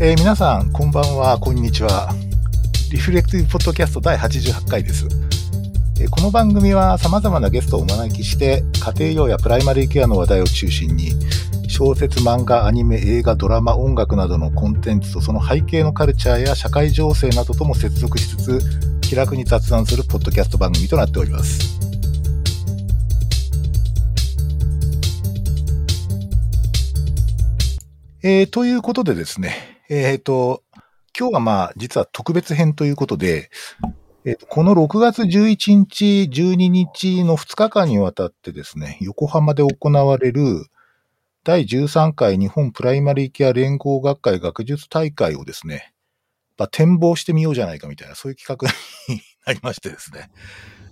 えー皆さん、こんばんは、こんにちは。リフレクティブポッドキャスト第88回です。えーこの番組は様々なゲストをお招きして、家庭用やプライマリーケアの話題を中心に、小説、漫画、アニメ、映画、ドラマ、音楽などのコンテンツとその背景のカルチャーや社会情勢などとも接続しつつ、気楽に雑談するポッドキャスト番組となっております。えーということでですね、えっ、と、今日はまあ、実は特別編ということで、えーとこの6月11日、12日の2日間にわたってですね、横浜で行われる第13回日本プライマリーケア連合学会学術大会をですね、まあ、展望してみようじゃないかみたいな、そういう企画になりましてですね。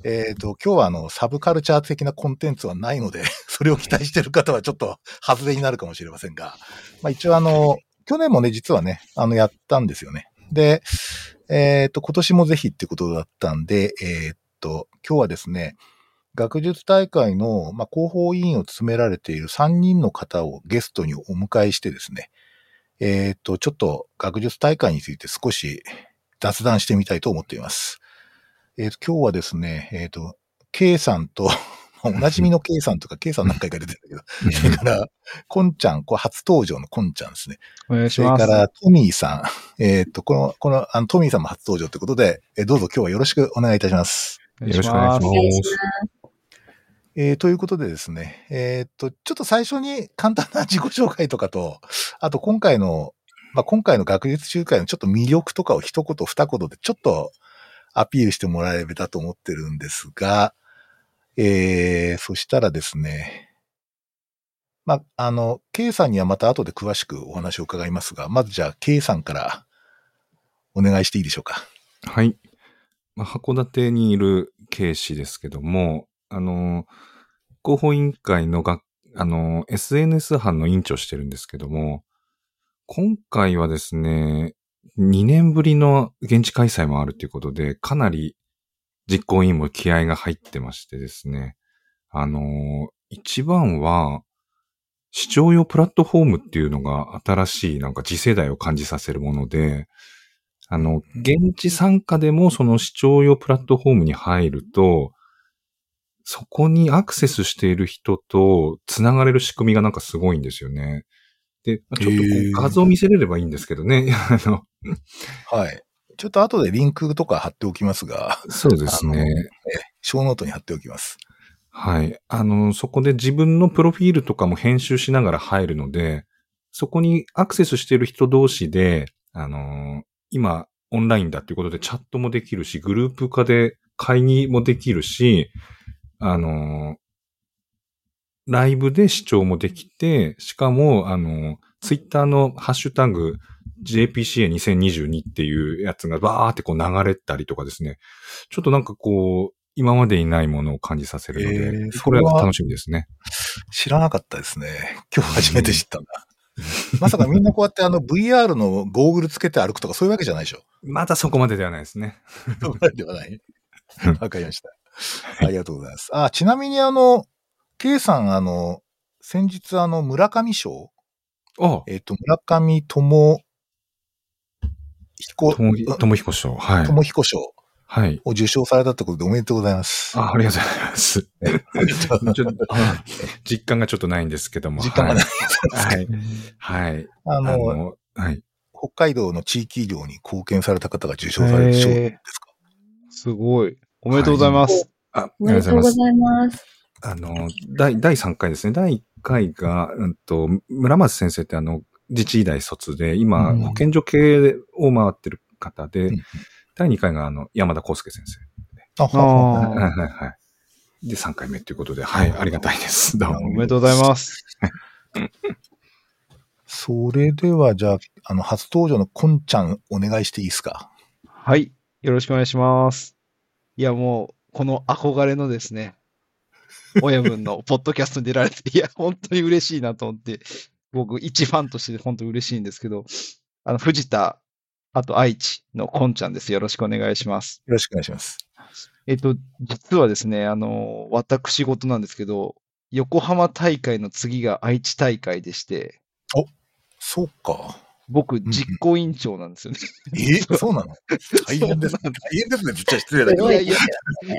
えっ、と、今日はあの、サブカルチャー的なコンテンツはないので、それを期待してる方はちょっと外れになるかもしれませんが、まあ一応あの、去年もね、実はね、あの、やったんですよね。で、えっ、と、今年もぜひってことだったんで、えっ、と、今日はですね、学術大会の、まあ、広報委員を務められている3人の方をゲストにお迎えしてですね、えっ、と、ちょっと学術大会について少し雑談してみたいと思っています。えっ、と、今日はですね、えっ、と、K さんと、おなじみの K さんとか K さん何回か出てるんだけど、それから、こんちゃん、これ初登場のこんちゃんですね。お願いしそれます。から、トミーさん。えっ、と、この、この、あの、トミーさんも初登場ということで、えーどうぞ今日はよろしくお願いいたします。よろしくお願いしますえーということでですね、えっ、と、ちょっと最初に簡単な自己紹介とかと、あと今回の、まあ、今回の学術集会のちょっと魅力とかを一言二言でちょっとアピールしてもらえればと思ってるんですが、えー、そしたらですね、まあ、あの、K さんにはまた後で詳しくお話を伺いますが、まずじゃあ K さんからお願いしていいでしょうか？はい。まあ、函館にいる警視ですけども、あの、広報委員会のが、あの、SNS 班の委員長してるんですけども、今回はですね、2年ぶりの現地開催もあるということで、かなり実行委員も気合が入ってましてですね、あの、一番は、視聴用プラットフォームっていうのが新しいなんか次世代を感じさせるもので、あの、現地参加でもその視聴用プラットフォームに入ると、そこにアクセスしている人と繋がれる仕組みがなんかすごいんですよね。で、まあちょっと画像見せれればいいんですけどね。あの、はい。ちょっと後でリンクとか貼っておきますが、そうですね。ショーノートに貼っておきます。はい。あの、そこで自分のプロフィールとかも編集しながら入るので、そこにアクセスしている人同士で、あの、今、オンラインだっていうことでチャットもできるし、グループ化で会議もできるし、あの、ライブで視聴もできて、しかも、あの、ツイッターのハッシュタグ JPCA2022 っていうやつがバーってこう流れたりとかですね。ちょっとなんかこう、今までにないものを感じさせるので、えーこれそれはは楽しみですね。知らなかったですね。今日初めて知ったんだ。まさかみんなこうやってあの VR のゴーグルつけて歩くとかそういうわけじゃないでしょ？まだそこまでではないですね。そういうわけではない。わかりました。ありがとうございます。あ、ちなみにあの、K さんあの、先日あの、村上賞？あ、えっ、と、村上智彦、ともひ、ともひこ賞。はい。智彦賞はい。を受賞されたってことでおめでとうございます。あ、ありがとうございます。ちょっとあ実感がちょっとないんですけども。実感がない。はい。はい。はい。ああの、の、はい。北海道の地域医療に貢献された方が受賞される賞ですか？すごい。おめでとうございます。あ、あおりがとうございます。めでとうございます。あの、第、第3回ですね。第1回が、うんと、村松先生ってあの、自治医大卒で、今、うん保健所系を回ってる方で、うん第2回があの、山田康介先生。あ、はいはいはい。で、3回目ということで、はい、ありがたいです。どうあ、おも。めでとうございます。それでは、じゃあ、あの、初登場のこんちゃん、お願いしていいですか？はい。よろしくお願いします。いや、もう、この憧れのですね、親分のポッドキャストに出られて、いや、本当に嬉しいなと思って、僕、一ファンとして本当に嬉しいんですけど、あの、藤田、あと愛知のこんちゃんです。よろしくお願いします。よろしくお願いします。えっと、実はですね、あの、私事なんですけど、横浜大会の次が愛知大会でして、そうか。僕、実行委員長なんですよね。え？そうなの？大変です。大そうなん変ですね。ぶっちゃ失礼だけど。いやいや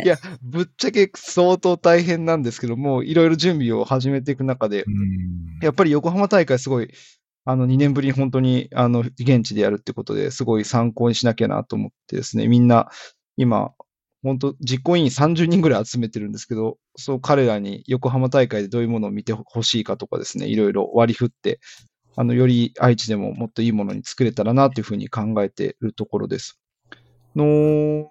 いや、ぶっちゃけ相当大変なんですけども、いろいろ準備を始めていく中でう、んやっぱり横浜大会すごい、あの、2年ぶりに本当に、あの、現地でやるってことですごい参考にしなきゃなと思ってですね、みんな、今、本当実行委員30人ぐらい集めてるんですけど、そう彼らに横浜大会でどういうものを見てほしいかとかですね、いろいろ割り振って、あの、より愛知でももっといいものに作れたらなというふうに考えているところです。の、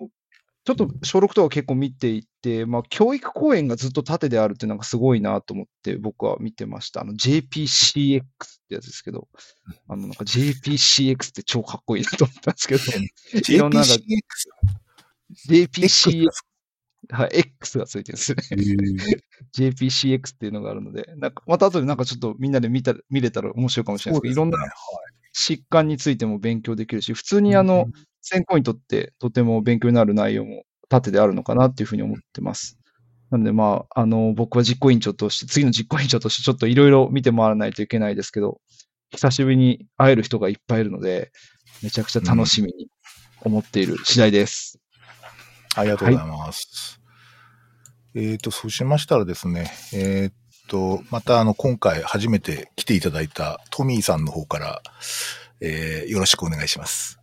ちょっと小6とか結構見ていて、まあ、教育公園がずっと縦であるっていうのがすごいなと思って僕は見てました。あの、JPCX ってやつですけど、あの、なんか JPCX って超かっこいいなと思ったんですけど、いろんな JPCX。はい、X がついてるんですね。JPCX っていうのがあるので、なんか、また後でなんかちょっとみんなで見た、見れたら面白いかもしれないですけど、いろんな疾患についても勉強できるし、普通にあの、選考にとってとても勉強になる内容も縦であるのかなっていうふうに思ってます。なのでまあ、あの、僕は実行委員長として、次の実行委員長としてちょっといろいろ見て回らないといけないですけど、久しぶりに会える人がいっぱいいるので、めちゃくちゃ楽しみに思っている次第です。ありがとうございます。えっ、と、そうしましたらですね、えっ、と、またあの、今回初めて来ていただいたトミーさんの方から、えーよろしくお願いします。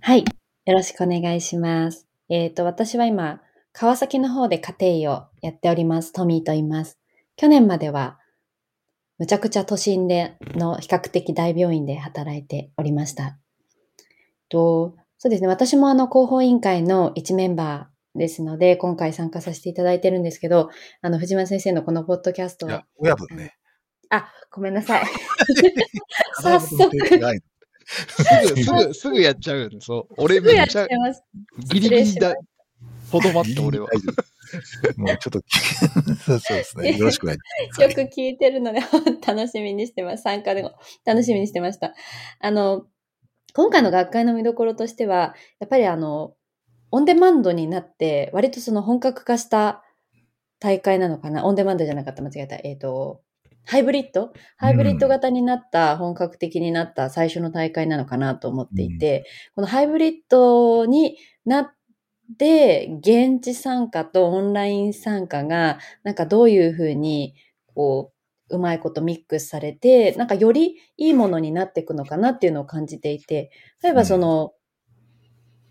はい。よろしくお願いします。えっ、と、私は今、川崎の方で家庭医をやっております。トミーと言います。去年までは、むちゃくちゃ都心での比較的大病院で働いておりました。と、そうですね。私もあの広報委員会の一メンバーですので、今回参加させていただいてるんですけど、あの、藤間先生のこのポッドキャストはいや、、親分ね。あ、ごめんなさい。早速、すぐ、すぐ、すぐやっちゃうよね。そう。俺すぐやっちめっちゃ。ギリギリだ、ほどまった俺は。もうちょっと、そうそうですね。よろしくお願いします。よく聞いてるので、楽しみにしてます。参加でも楽しみにしてました。あの、今回の学会の見どころとしては、やっぱりあの、オンデマンドになって、割とその本格化した大会なのかな？オンデマンドじゃなかった、間違えた。えっ、と、ハイブリッド？ハイブリッド型になった、本格的になった最初の大会なのかなと思っていて、このハイブリッドになって、現地参加とオンライン参加が、なんかどういうふうに、こう、うまいことミックスされて、なんかよりいいものになっていくのかなっていうのを感じていて、例えばその、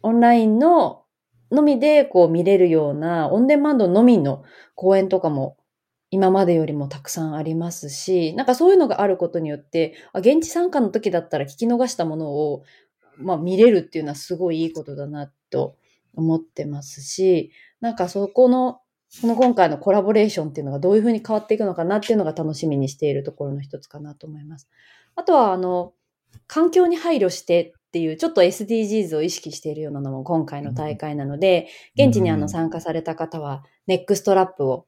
オンラインののみでこう見れるような、オンデマンドのみの講演とかも今までよりもたくさんありますし、なんかそういうのがあることによって、あ現地参加の時だったら聞き逃したものを、まあ見れるっていうのはすごいいいことだなと思ってますし、なんかそこの、この今回のコラボレーションっていうのがどういうふうに変わっていくのかなっていうのが楽しみにしているところの一つかなと思います。あとは、あの、環境に配慮してっていう、ちょっと SDGs を意識しているようなのも今回の大会なので、現地にあうん。の参加された方は、ネックストラップを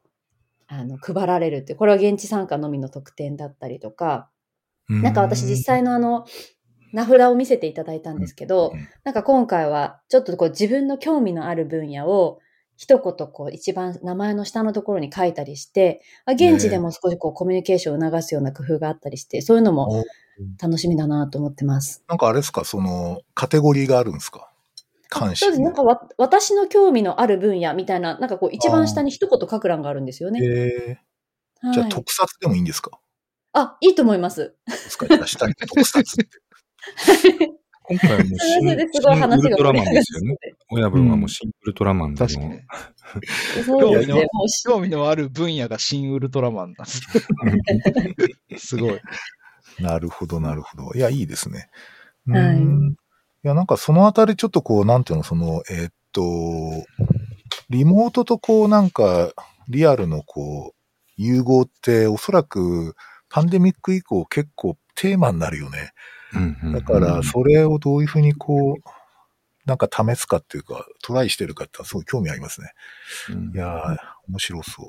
あの配られるって、これは現地参加のみの特典だったりとか、なんか私実際のあの、名札を見せていただいたんですけど、うん。なんか今回はちょっとこう自分の興味のある分野を一言こう一番名前の下のところに書いたりして、あ現地でも少しこうコミュニケーションを促すような工夫があったりして、そういうのもお楽しみだなと思ってます。なんかあれですか、その、カテゴリーがあるんですか？関心そうです。なんかわ私の興味のある分野みたいな、なんかこう一番下に一言書く欄があるんですよね。えー、はいじゃあ特撮でもいいんですか？あ、いいと思います。ですか？じゃあ下に特撮？今回はもうそ新れですごい話が新ウルトラマンですよね。親分はもう新ウルトラマンでの、確かに。そうですね。興味の興味のある分野が新ウルトラマンなんです。すごい。なるほど、なるほど。いや、いいですね。はいうーんいや、なんかそのあたりちょっとこう、なんていうの、その、えーっと、リモートとこう、なんか、リアルのこう、融合って、おそらく、パンデミック以降結構テーマになるよね。だから、それをどういうふうにこう、なんか試すかっていうか、トライしてるかってすごい興味ありますね。うんいやー、面白そう。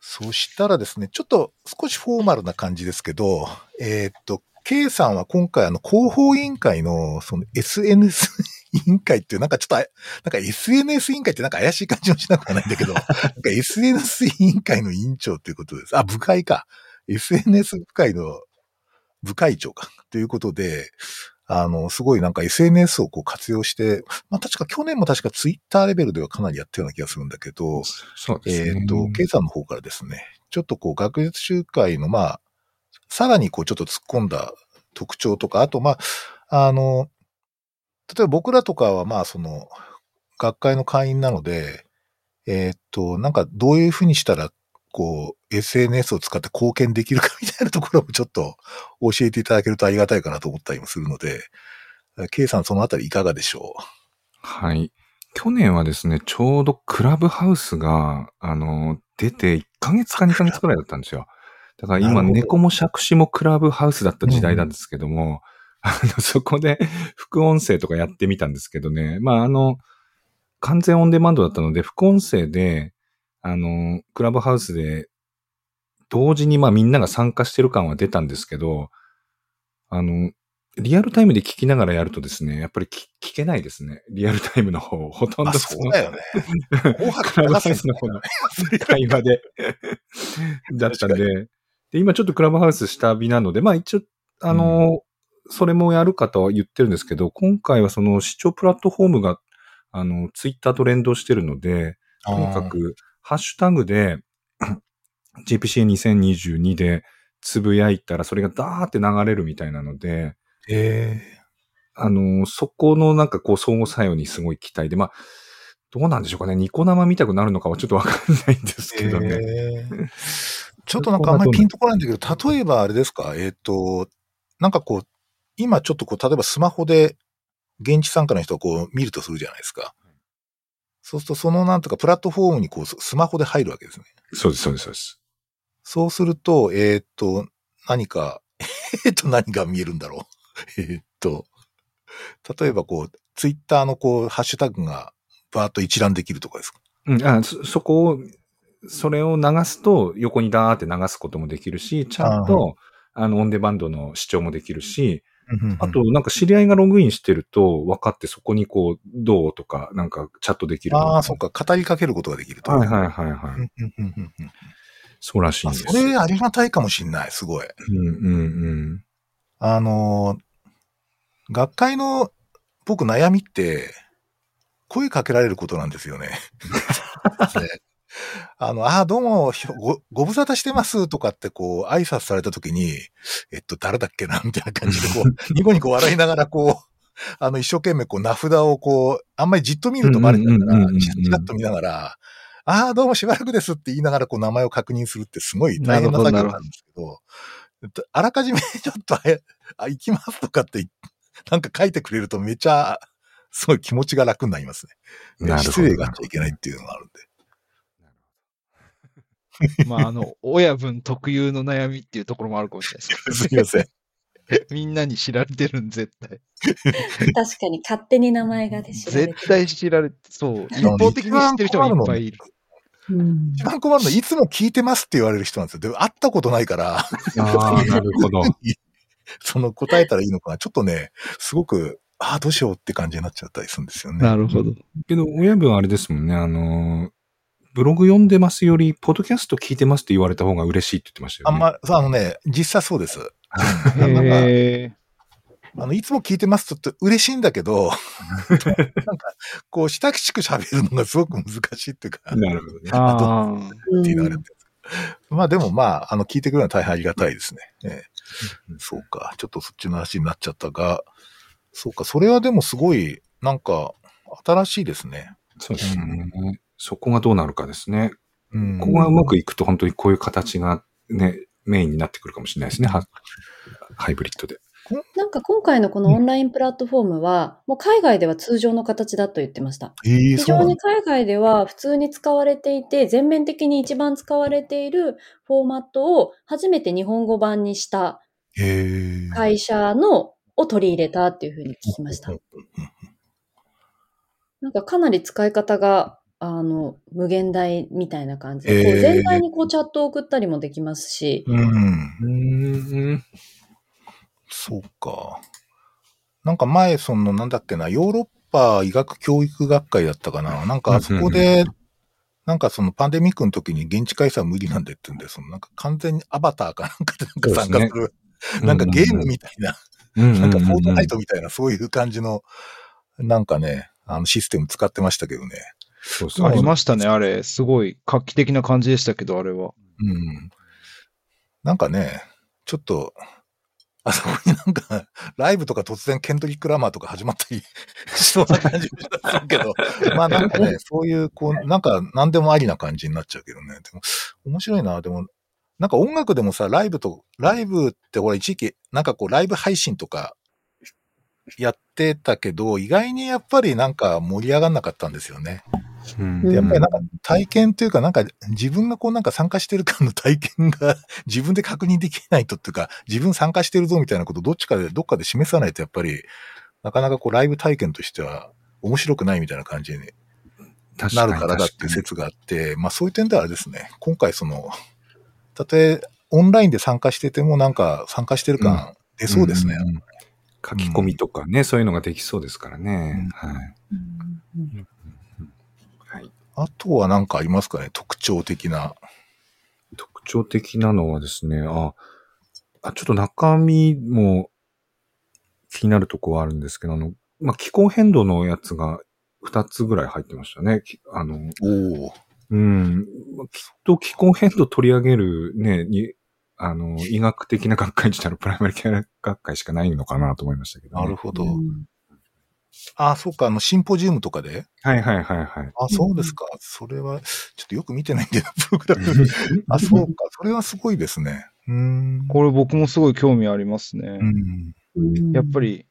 そしたらですね、ちょっと少しフォーマルな感じですけど、えーっと、K さんは今回あの広報委員会のその SNS 委員会っていうなんかちょっとあ、なんか SNS 委員会ってなんか怪しい感じもしなくはないんだけど、なんか SNS 委員会の委員長ということです。あ、部会か。SNS 部会の部会長か、ということで、あの、すごいなんか SNS をこう活用して、まあ確か去年も確かツイッターレベルではかなりやったような気がするんだけど、そうですね。えっ、と、ケイさんの方からですね、ちょっとこう学術集会のまあ、さらにこうちょっと突っ込んだ特徴とか、あとまあ、あの、例えば僕らとかはまあその、学会の会員なので、えっ、と、なんかどういうふうにしたら、こう、SNS を使って貢献できるかみたいなところもちょっと教えていただけるとありがたいかなと思ったりもするので、ケイさんそのあたりいかがでしょはい。去年はですね、ちょうどクラブハウスが、あの、出て1ヶ月か2ヶ月くらいだったんですよ。だから今、猫も杓子もクラブハウスだった時代なんですけども、あの、そこで副音声とかやってみたんですけどね、まあ、あの、完全オンデマンドだったので、副音声で、あの、クラブハウスで、同時にまあみんなが参加してる感は出たんですけど、あの、リアルタイムで聞きながらやるとですね、やっぱり聞聞けないですね。リアルタイムの方、ほとうんあ、どそうだよね。クラブハウスの方の会話で、だったんで。で、今ちょっとクラブハウス下火なので、まあ一応、あの、それもやるかとは言ってるんですけど、今回はその視聴プラットフォームが、あの、ツイッターと連動してるので、とにかく、ハッシュタグで、GPCA2022 でつぶやいたら、それがダーって流れるみたいなので、えあの、そこのなんかこう相互作用にすごい期待で、まあ、どうなんでしょうかね。ニコ生見たくなるのかはちょっとわかんないんですえけどね。ええ ちょっとなんかあんまりピンとこないんだけど、例えばあれですか、えっ、と、なんかこう、今ちょっとこう、例えばスマホで現地参加の人をこう見るとするじゃないですか。そうすると、そのなんとかプラットフォームにこう、ススマホで入るわけですね。そうです、そうです、そうです。そうすると、えっ、と、何か、えっと、何が見えるんだろう。えっと、例えばこう、ツイッターのこう、ハッシュタグがバーッと一覧できるとかですか？うん、あそ、そこを、それを流すと横にダーって流すこともできるし、ちゃんと、あの、オンデマンドの視聴もできるし、あと、なんか知り合いがログインしてると分かってそこにこう、どうとか、なんかチャットできる。ああ、そっか、語りかけることができると。はいはいはいはい。そうらしいんあですそれありがたいかもしんない、すごい。うんうんうん。あのー、学会の僕悩みって、声かけられることなんですよね。で あの、ああ、どうも、ご、ご無沙汰してますとかってこう、挨拶された時に、えっと、誰だっけな みたいな感じで、こう、ニコニコ笑いながら、こう、あの、一生懸命、こう、名札をこう、あんまりじっと見るとバレちゃうからチラチラっと見ながら、ああ、どうもしばらくですって言いながら、こう、名前を確認するってすごい大変な作業なんですけど、あらかじめちょっとあれ、あ、行きますとかって、なんか書いてくれるとめちゃ、すごい気持ちが楽になりますね。失礼があっちゃいけないっていうのがあるんで。まあ、あの、親分特有の悩みっていうところもあるかもしれないですけど すみません。みんなに知られてるん、絶対。確かに勝手に名前がね、知られてる絶対知られて、そう。一方的に知ってる人がいっぱいいる。うん一番困るのは、いつも聞いてますって言われる人なんですよ。でも、会ったことないから、ああ、なるほど。その答えたらいいのかな。ちょっとね、すごく、ああ、どうしようって感じになっちゃったりするんですよね。なるほど。けど、親分はあれですもんね、あの、ブログ読んでますより、ポッドキャスト聞いてますって言われた方が嬉しいって言ってましたよね。あんま、そうあのね、実際そうです。へあの、いつも聞いてますとって嬉しいんだけど、なんか、こう、親しく喋るのがすごく難しいっていうか、なるほどねー。。あ。まあでもまあ、あの、聞いてくれるのは大変ありがたいですね。ええそうか。ちょっとそっちの話になっちゃったが、そうか。それはでもすごい、なんか、新しいですね。そうですね。そこがどうなるかですね。うん。ここがうまくいくと本当にこういう形がね、メインになってくるかもしれないですね。はハイブリッドで。なんか今回のこのオンラインプラットフォームは、もう海外では通常の形だと言ってました。ええ非常に海外では普通に使われていて、全面的に一番使われているフォーマットを初めて日本語版にした。会社のを取り入れたっていうふうに聞きました。なんかかなり使い方が、あの、無限大みたいな感じで、こへーう全体にこうチャットを送ったりもできますし、うん。うん。そうか。なんか前、その、なんだっけな、ヨーロッパ医学教育学会だったかな。なんかあそこで、なんかそのパンデミックの時に現地開催は無理なんでって言うんで、そのなんか完全にアバターかなんかでなんか参加するなんかゲームみたいな、ななんかフォートナイトみたいな、そういう感じの、なんかね、あのシステム使ってましたけどね。そうそうありましたね、あれ。すごい画期的な感じでしたけど、あれは。うん。なんかね、ちょっと、あそこになんか、ライブとか突然ケントリック・ラマーとか始まったり しそうな感じもするけど、まあなんかね、そういう、こう、なんか何でもありな感じになっちゃうけどね。でも、面白いな。でも、なんか音楽でもさ、ライブと、ライブってほら一時期、なんかこう、ライブ配信とか、やってたけど、意外にやっぱりなんか盛り上がんなかったんですよね。うん。でやっぱりなんか体験というか、なんか自分がこうなんか参加してる感の体験が 自分で確認できないとっていうか、自分参加してるぞみたいなことどっちかで、どっかで示さないとやっぱり、なかなかこうライブ体験としては面白くないみたいな感じに確なるからだって説があって、まあそういう点ではあれですね、今回その、たとえオンラインで参加しててもなんか参加してる感出そうですね。んん書き込みとかね、そういうのができそうですからね。うんはい。はい。あとはなんかありますかね、特徴的な。特徴的なのはですね、あ、あちょっと中身も気になるとこはあるんですけど、あの、まあ、気候変動のやつが2つぐらい入ってましたね。きあの、おお。うん、まあきっと気候変動取り上げるね、に、あの、医学的な学会自体のプライマリケア学会しかないのかなと思いましたけど、ね。なるほど。あ、そうか、あの、シンポジウムとかで？はいはいはいはい。あ、そうですか。それは、ちょっとよく見てないんで、プログラム。あ、そうか。それはすごいですね。うーん。これ僕もすごい興味ありますね。うん。やっぱり、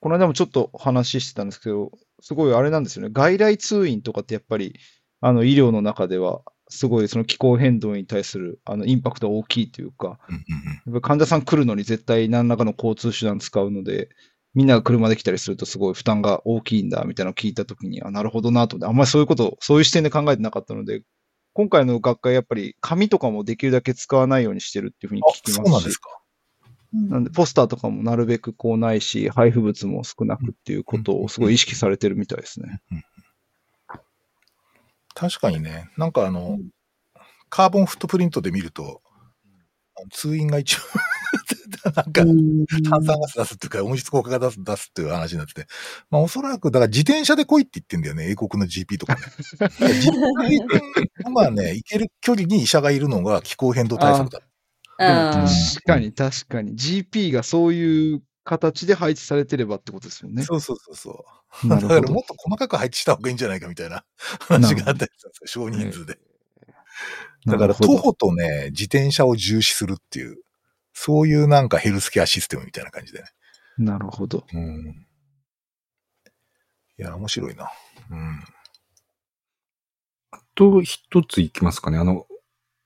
この間もちょっと話してたんですけど、すごいあれなんですよね。外来通院とかってやっぱり、あの医療の中では、すごいその気候変動に対するあのインパクトが大きいというか、うんうんやっぱ患者さん来るのに絶対何らかの交通手段使うので、みんなが車で来たりするとすごい負担が大きいんだみたいなのを聞いたときに、あ、なるほどなと思って、あんまりそういうこと、そういう視点で考えてなかったので、今回の学会やっぱり紙とかもできるだけ使わないようにしてるっていうふうにあ、聞きそうますしなんです、か。なんでポスターとかもなるべくこうないし、配布物も少なくっていうことをすごい意識されてるみたいですね。確かにね、なんかあの、カーボンフットプリントで見ると、通院が一応、なんか、炭酸ガス出すっていうか、温室効果ガス出すっていう話になってて、まあおそらく、だから自転車で来いって言ってんだよね、英国の GP とかね。自転車まあね、行ける距離に医者がいるのが気候変動対策だ。確かに確かに。GP がそういう形で配置されてればってことですよね。そうそうそうそう。だからもっと細かく配置した方がいいんじゃないかみたいな話があったりしたんですよ、少人数で。だから徒歩とね、自転車を重視するっていう、そういうなんかヘルスケアシステムみたいな感じでね。なるほど。うん。いや、面白いな。うん。あと一ついきますかね。あの、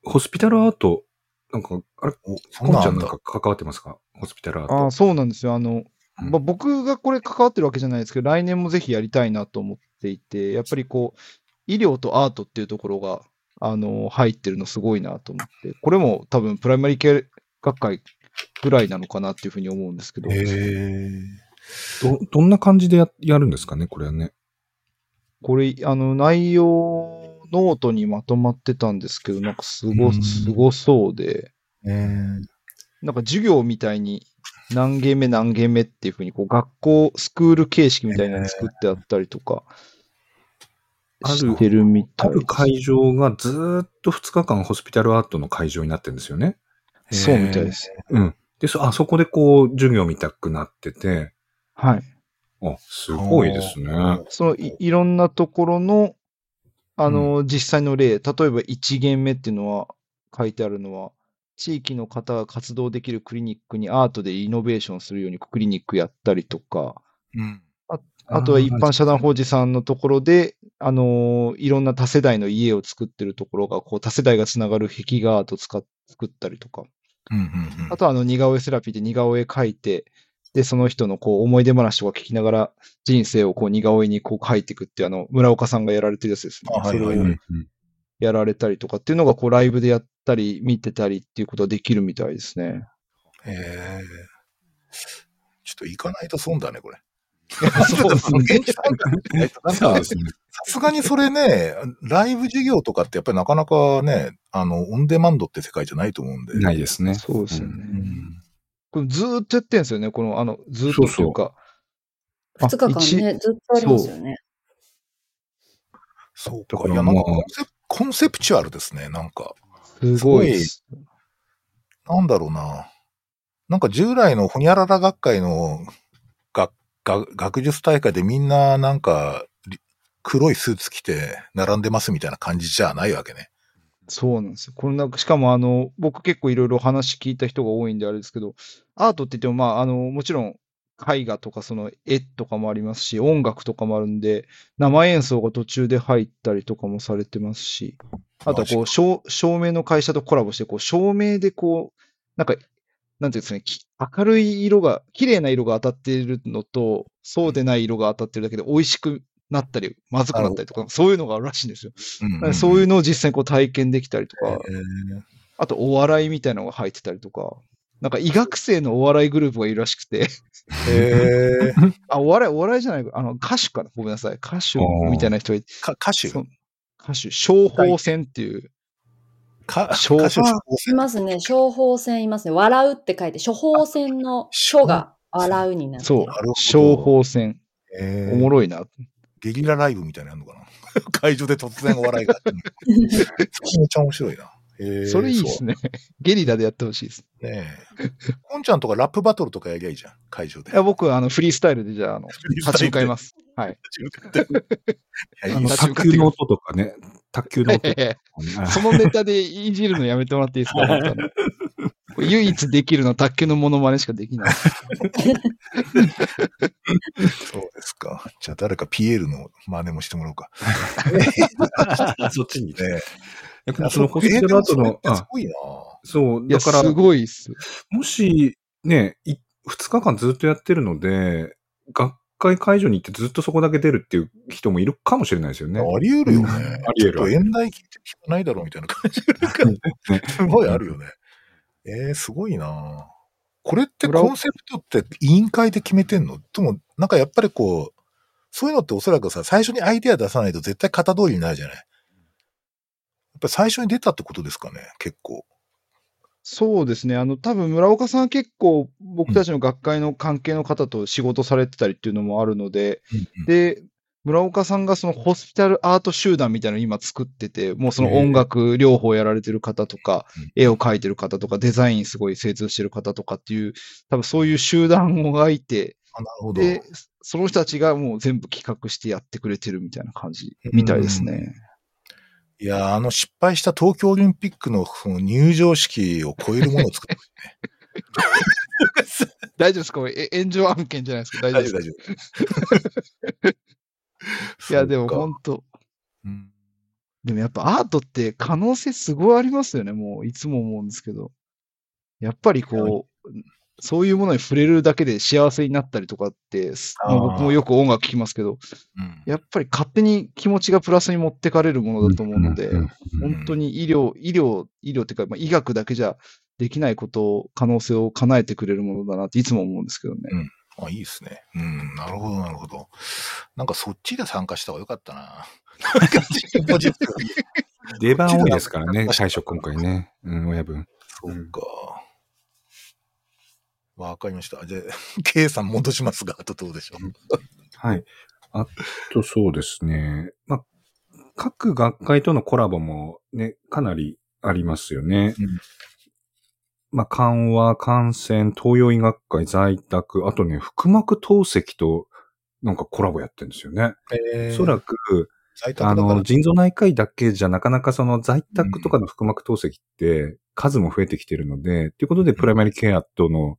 ホスピタルアート、なんか、あれ、コンちゃんなんか関わってますか？ホスピタルアート。ああ、そうなんですよ。あの、うんまあ、僕がこれ関わってるわけじゃないですけど、来年もぜひやりたいなと思っていて、やっぱりこう、医療とアートっていうところが、あの、入ってるのすごいなと思って、これも多分プライマリー系学会ぐらいなのかなっていうふうに思うんですけど、へえ。ど、どんな感じでややるんですかねこれはね。これ、あの、内容、ノートにまとまってたんですけど、なんかすご、うんすごそうで、えー、なんか授業みたいに何件目何件目っていうふうに、こう学校、スクール形式みたいなの作ってあったりとか、してるみたあいでする会場がずーっと2日間ホスピタルアートの会場になってるんですよね。そうみたいです。うん。で、そ、あそこでこう、授業見たくなってて、はい。あ、すごいですね。そのい、いろんなところの、あの、実際の例、例えば1限目っていうのは、書いてあるのは、地域の方が活動できるクリニックにアートでイノベーションするようにクリニックやったりとか、うん。あとは一般社団法人さんのところで、あのーいろんな多世代の家を作ってるところが、こう多世代がつながる壁画アートを使っ作ったりとか、うんうんうん。あとはあの似顔絵セラピーで似顔絵描いて、で、その人のこう思い出話とか聞きながら人生をこう似顔絵にこう描いていくっていうあの村岡さんがやられてるやつですね。あはいはいそれをやられたりとかっていうのがこうライブでやったり見てたりっていうことはできるみたいですね。へえ。ちょっと行かないと損だね、これ。さすがにそれね、ライブ授業とかってやっぱりなかなかね、あの、オンデマンドって世界じゃないと思うんで。ないですね。そうですよね。うんこれずーっとやってるんですよね。この、あの、ずーっとっていうか。あ2日間一ね、ずっとありますよね。そうか。だからいや、なんかまあコンセプコンセプチュアルですね、なんか。すごいです。なんだろうな。なんか従来のホニャララ学会の学学学術大会でみんななんかり黒いスーツ着て並んでますみたいな感じじゃないわけね。そうなんですよ。これなんか、しかもあの、僕結構いろいろ話聞いた人が多いんであれですけど、アートって言っても、まあ、あの、もちろん絵画とかその絵とかもありますし、音楽とかもあるんで、生演奏が途中で入ったりとかもされてますし、あとはこう、照照明の会社とコラボして、こう、照明でこう、なんか、なんていうんですかね、き明るい色が、綺麗な色が当たっているのと、そうでない色が当たってるだけで美味しくなったり、まずくなったりとか、そういうのがあるらしいんですよ。うんそういうのを実際にこう体験できたりとか、えー。あとお笑いみたいなのが入ってたりとか、なんか医学生のお笑いグループがいるらしくて、えー。あ、お笑い、お笑いじゃない、あの、歌手かな？ごめんなさい。歌手みたいな人がいて、か歌手？歌手、小宝線っていう、か処方いますね。処方箋いますね。笑うって書いて、処方箋の書が笑うになって。そう。る。なるほど、小宝線。えー。おもろいな。ゲリラライブみたいなのやるのかな？会場で突然お笑いが。めっちゃ面白いな。えーそれいいですね。ゲリラでやってほしいです。ねえ。こんちゃんとかラップバトルとかやりゃいいじゃん、会場で。いや僕、あの、フリースタイルでじゃあ、あの、立ち向かいます。はい。立ち向かって卓球の音とかね。卓球のね。そのネタでいじるのやめてもらっていいですか？唯一できるの卓球のモノマネしかできない。そうですか。じゃあ誰かピエールの真似もしてもらおうか。あ、そっちに。ねやっぱりそのホスピタルアートの、すあ、ごいなそう、いや、すだから、ごいっす。もし、ね、い2日間ずっとやってるので、学会会場に行ってずっとそこだけ出るっていう人もいるかもしれないですよね。あり得るよね。あり得るちょっと演題聞いてる人ないだろうみたいな感じがするからすごいあるよね。えー、すごいなこれってコンセプトって委員会で決めてんの？とも、なんかやっぱりこう、そういうのっておそらくさ、最初にアイデア出さないと絶対型通りになるじゃない。やっぱり最初に出たってことですかね、結構。そうですね。あの、多分村岡さんは結構僕たちの学会の関係の方と仕事されてたりっていうのもあるので、で、村岡さんがそのホスピタルアート集団みたいなのを今作ってて、もうその音楽療法やられてる方とか、絵を描いてる方とか、デザインすごい精通してる方とかっていう、多分そういう集団がいて。で、その人たちがもう全部企画してやってくれてるみたいな感じみたいですね。いやー、あの失敗した東京オリンピックのその入場式を超えるものを作ってね。大丈夫ですか？炎上案件じゃないですか？大丈夫大です丈夫。いや、でも本当うんでもやっぱアートって可能性すごいありますよね。もういつも思うんですけど。やっぱりこう、そういうものに触れるだけで幸せになったりとかって、僕もよく音楽聴きますけど、うんやっぱり勝手に気持ちがプラスに持ってかれるものだと思うので、うんうん本当に医療、医療、医療っていうか、まあ、医学だけじゃできないことを、可能性を叶えてくれるものだなっていつも思うんですけどね。あ、いいですね。うん、なるほど、なるほど。なんかそっちで参加した方がよかったな。出番多いですからね、最初今回ね。うん、親分。そうか。わかりました。じゃあ、K さん戻しますが、あとどうでしょう？はい。あとそうですね。まあ、各学会とのコラボもね、かなりありますよね。うんまあ、緩和、感染、東洋医学会、在宅、あとね、腹膜透析となんかコラボやってるんですよね。えおそらく、あの、腎臓内科医だけじゃなかなかその在宅とかの腹膜透析って数も増えてきてるので、ということでプライマリケアとの、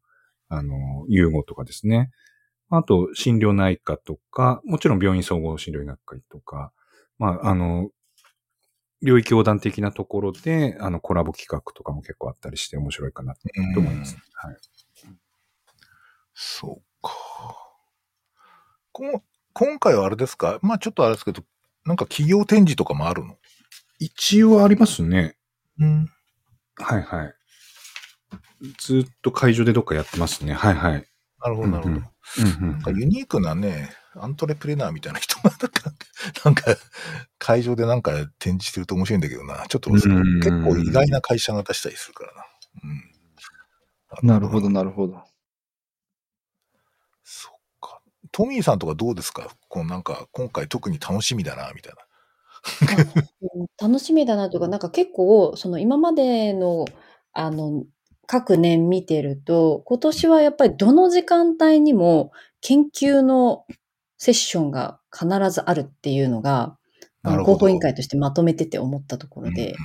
あの、融合とかですね。あと、診療内科とか、もちろん病院総合診療医学会とか、まあ、あの、領域横断的なところで、あの、コラボ企画とかも結構あったりして面白いかなと思います。はい。そうか。この今回はあれですか？まあちょっとあれですけど、なんか企業展示とかもあるの？一応ありますね。うん。はいはい。ずっと会場でどっかやってますね。はいはい。なるほど、なるほど。うんうんなんかユニークなね、アントレプレナーみたいな人が、なんか、なんか会場でなんか展示してると面白いんだけどな。ちょっとうん結構意外な会社が出したりするからな。うん。なるほど、なるほど。そっか。トミーさんとかどうですか？このなんか、今回特に楽しみだな、みたいな。う ん楽しみだなとか、なんか結構、その今までの、あの、各年見てると、今年はやっぱりどの時間帯にも研究のセッションが必ずあるっていうのが、広報委員会としてまとめてて思ったところで、うん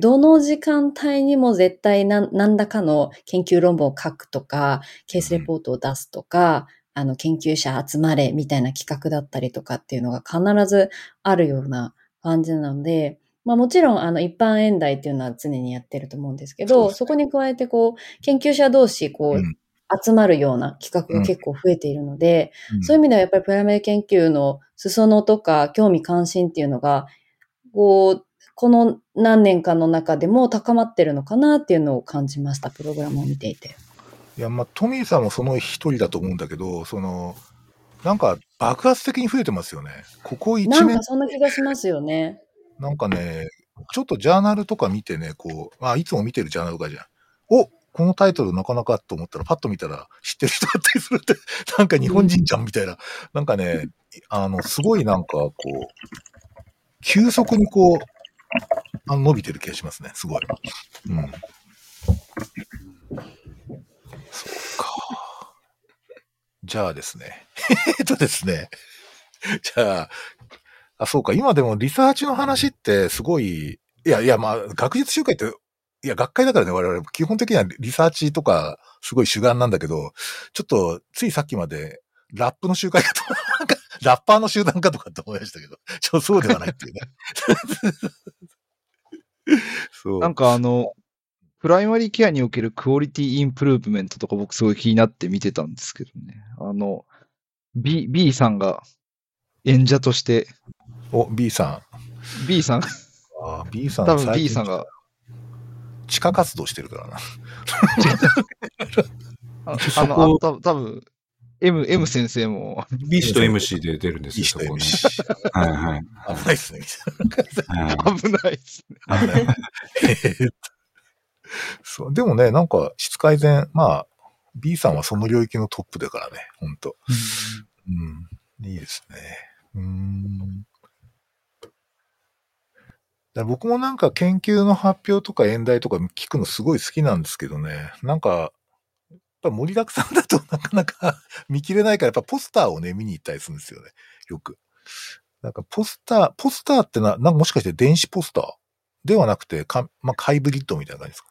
どの時間帯にも絶対何何らかの研究論文を書くとか、ケースレポートを出すとか、あの、研究者集まれみたいな企画だったりとかっていうのが必ずあるような感じなので、まあもちろん、あの、一般演題っていうのは常にやってると思うんですけど、そこに加えて、こう、研究者同士、こう、うん集まるような企画が結構増えているので、うんそういう意味ではやっぱりプライマリ研究の裾野とか興味関心っていうのが、こう、この何年間の中でも高まってるのかなっていうのを感じました、プログラムを見ていて。いや、まあ、トミーさんもその一人だと思うんだけど、その、なんか爆発的に増えてますよね。ここ一年なんか、そんな気がしますよね。なんかね、ちょっとジャーナルとか見てね、こう、あ、いつも見てるジャーナルとかじゃん。おこのタイトルなかなかと思ったら、パッと見たら知ってる人だったりするって、なんか日本人じゃんみたいな。なんかね、あの、すごいなんかこう、急速にこう、あ伸びてる気がしますね、すごい。うん。そうか。じゃあですね。えっとですね。じゃあ、あ、そうか。今でもリサーチの話ってすごい、いやいや、まあ、学術集会って、いや、学会だからね、我々、基本的にはリサーチとか、すごい主眼なんだけど、ちょっと、ついさっきまで、ラップの集会かと、なんか、ラッパーの集団かとかって思いましたけど、ちょ、そうではないっていうね。そう。なんかあの、プライマリーケアにおけるクオリティインプルーブメントとか僕すごい気になって見てたんですけどね。あの、B、B さんが演者として、お、B さ B さん、ん。あ B さん、多分最 B 近さんが、地下活動してるからな。あそあの、た多分 M、M 先生も、B 氏と MC で出るんですよ、そこ。はいはい。危ないっすね、危ないですね。そう。でもね、なんか質改善、まあ、B さんはその領域のトップだからね、ほんと。うん。いいですね。うーん。だ僕もなんか研究の発表とか演題とか聞くのすごい好きなんですけどね、なんか、やっぱ盛りだくさんだとなかなか 見切れないから、やっぱポスターをね、見に行ったりするんですよね。よく。なんかポスター、ポスターってな、なんかもしかして電子ポスター？ではなくて、かまあ、ハイブリッドみたいな感じですか？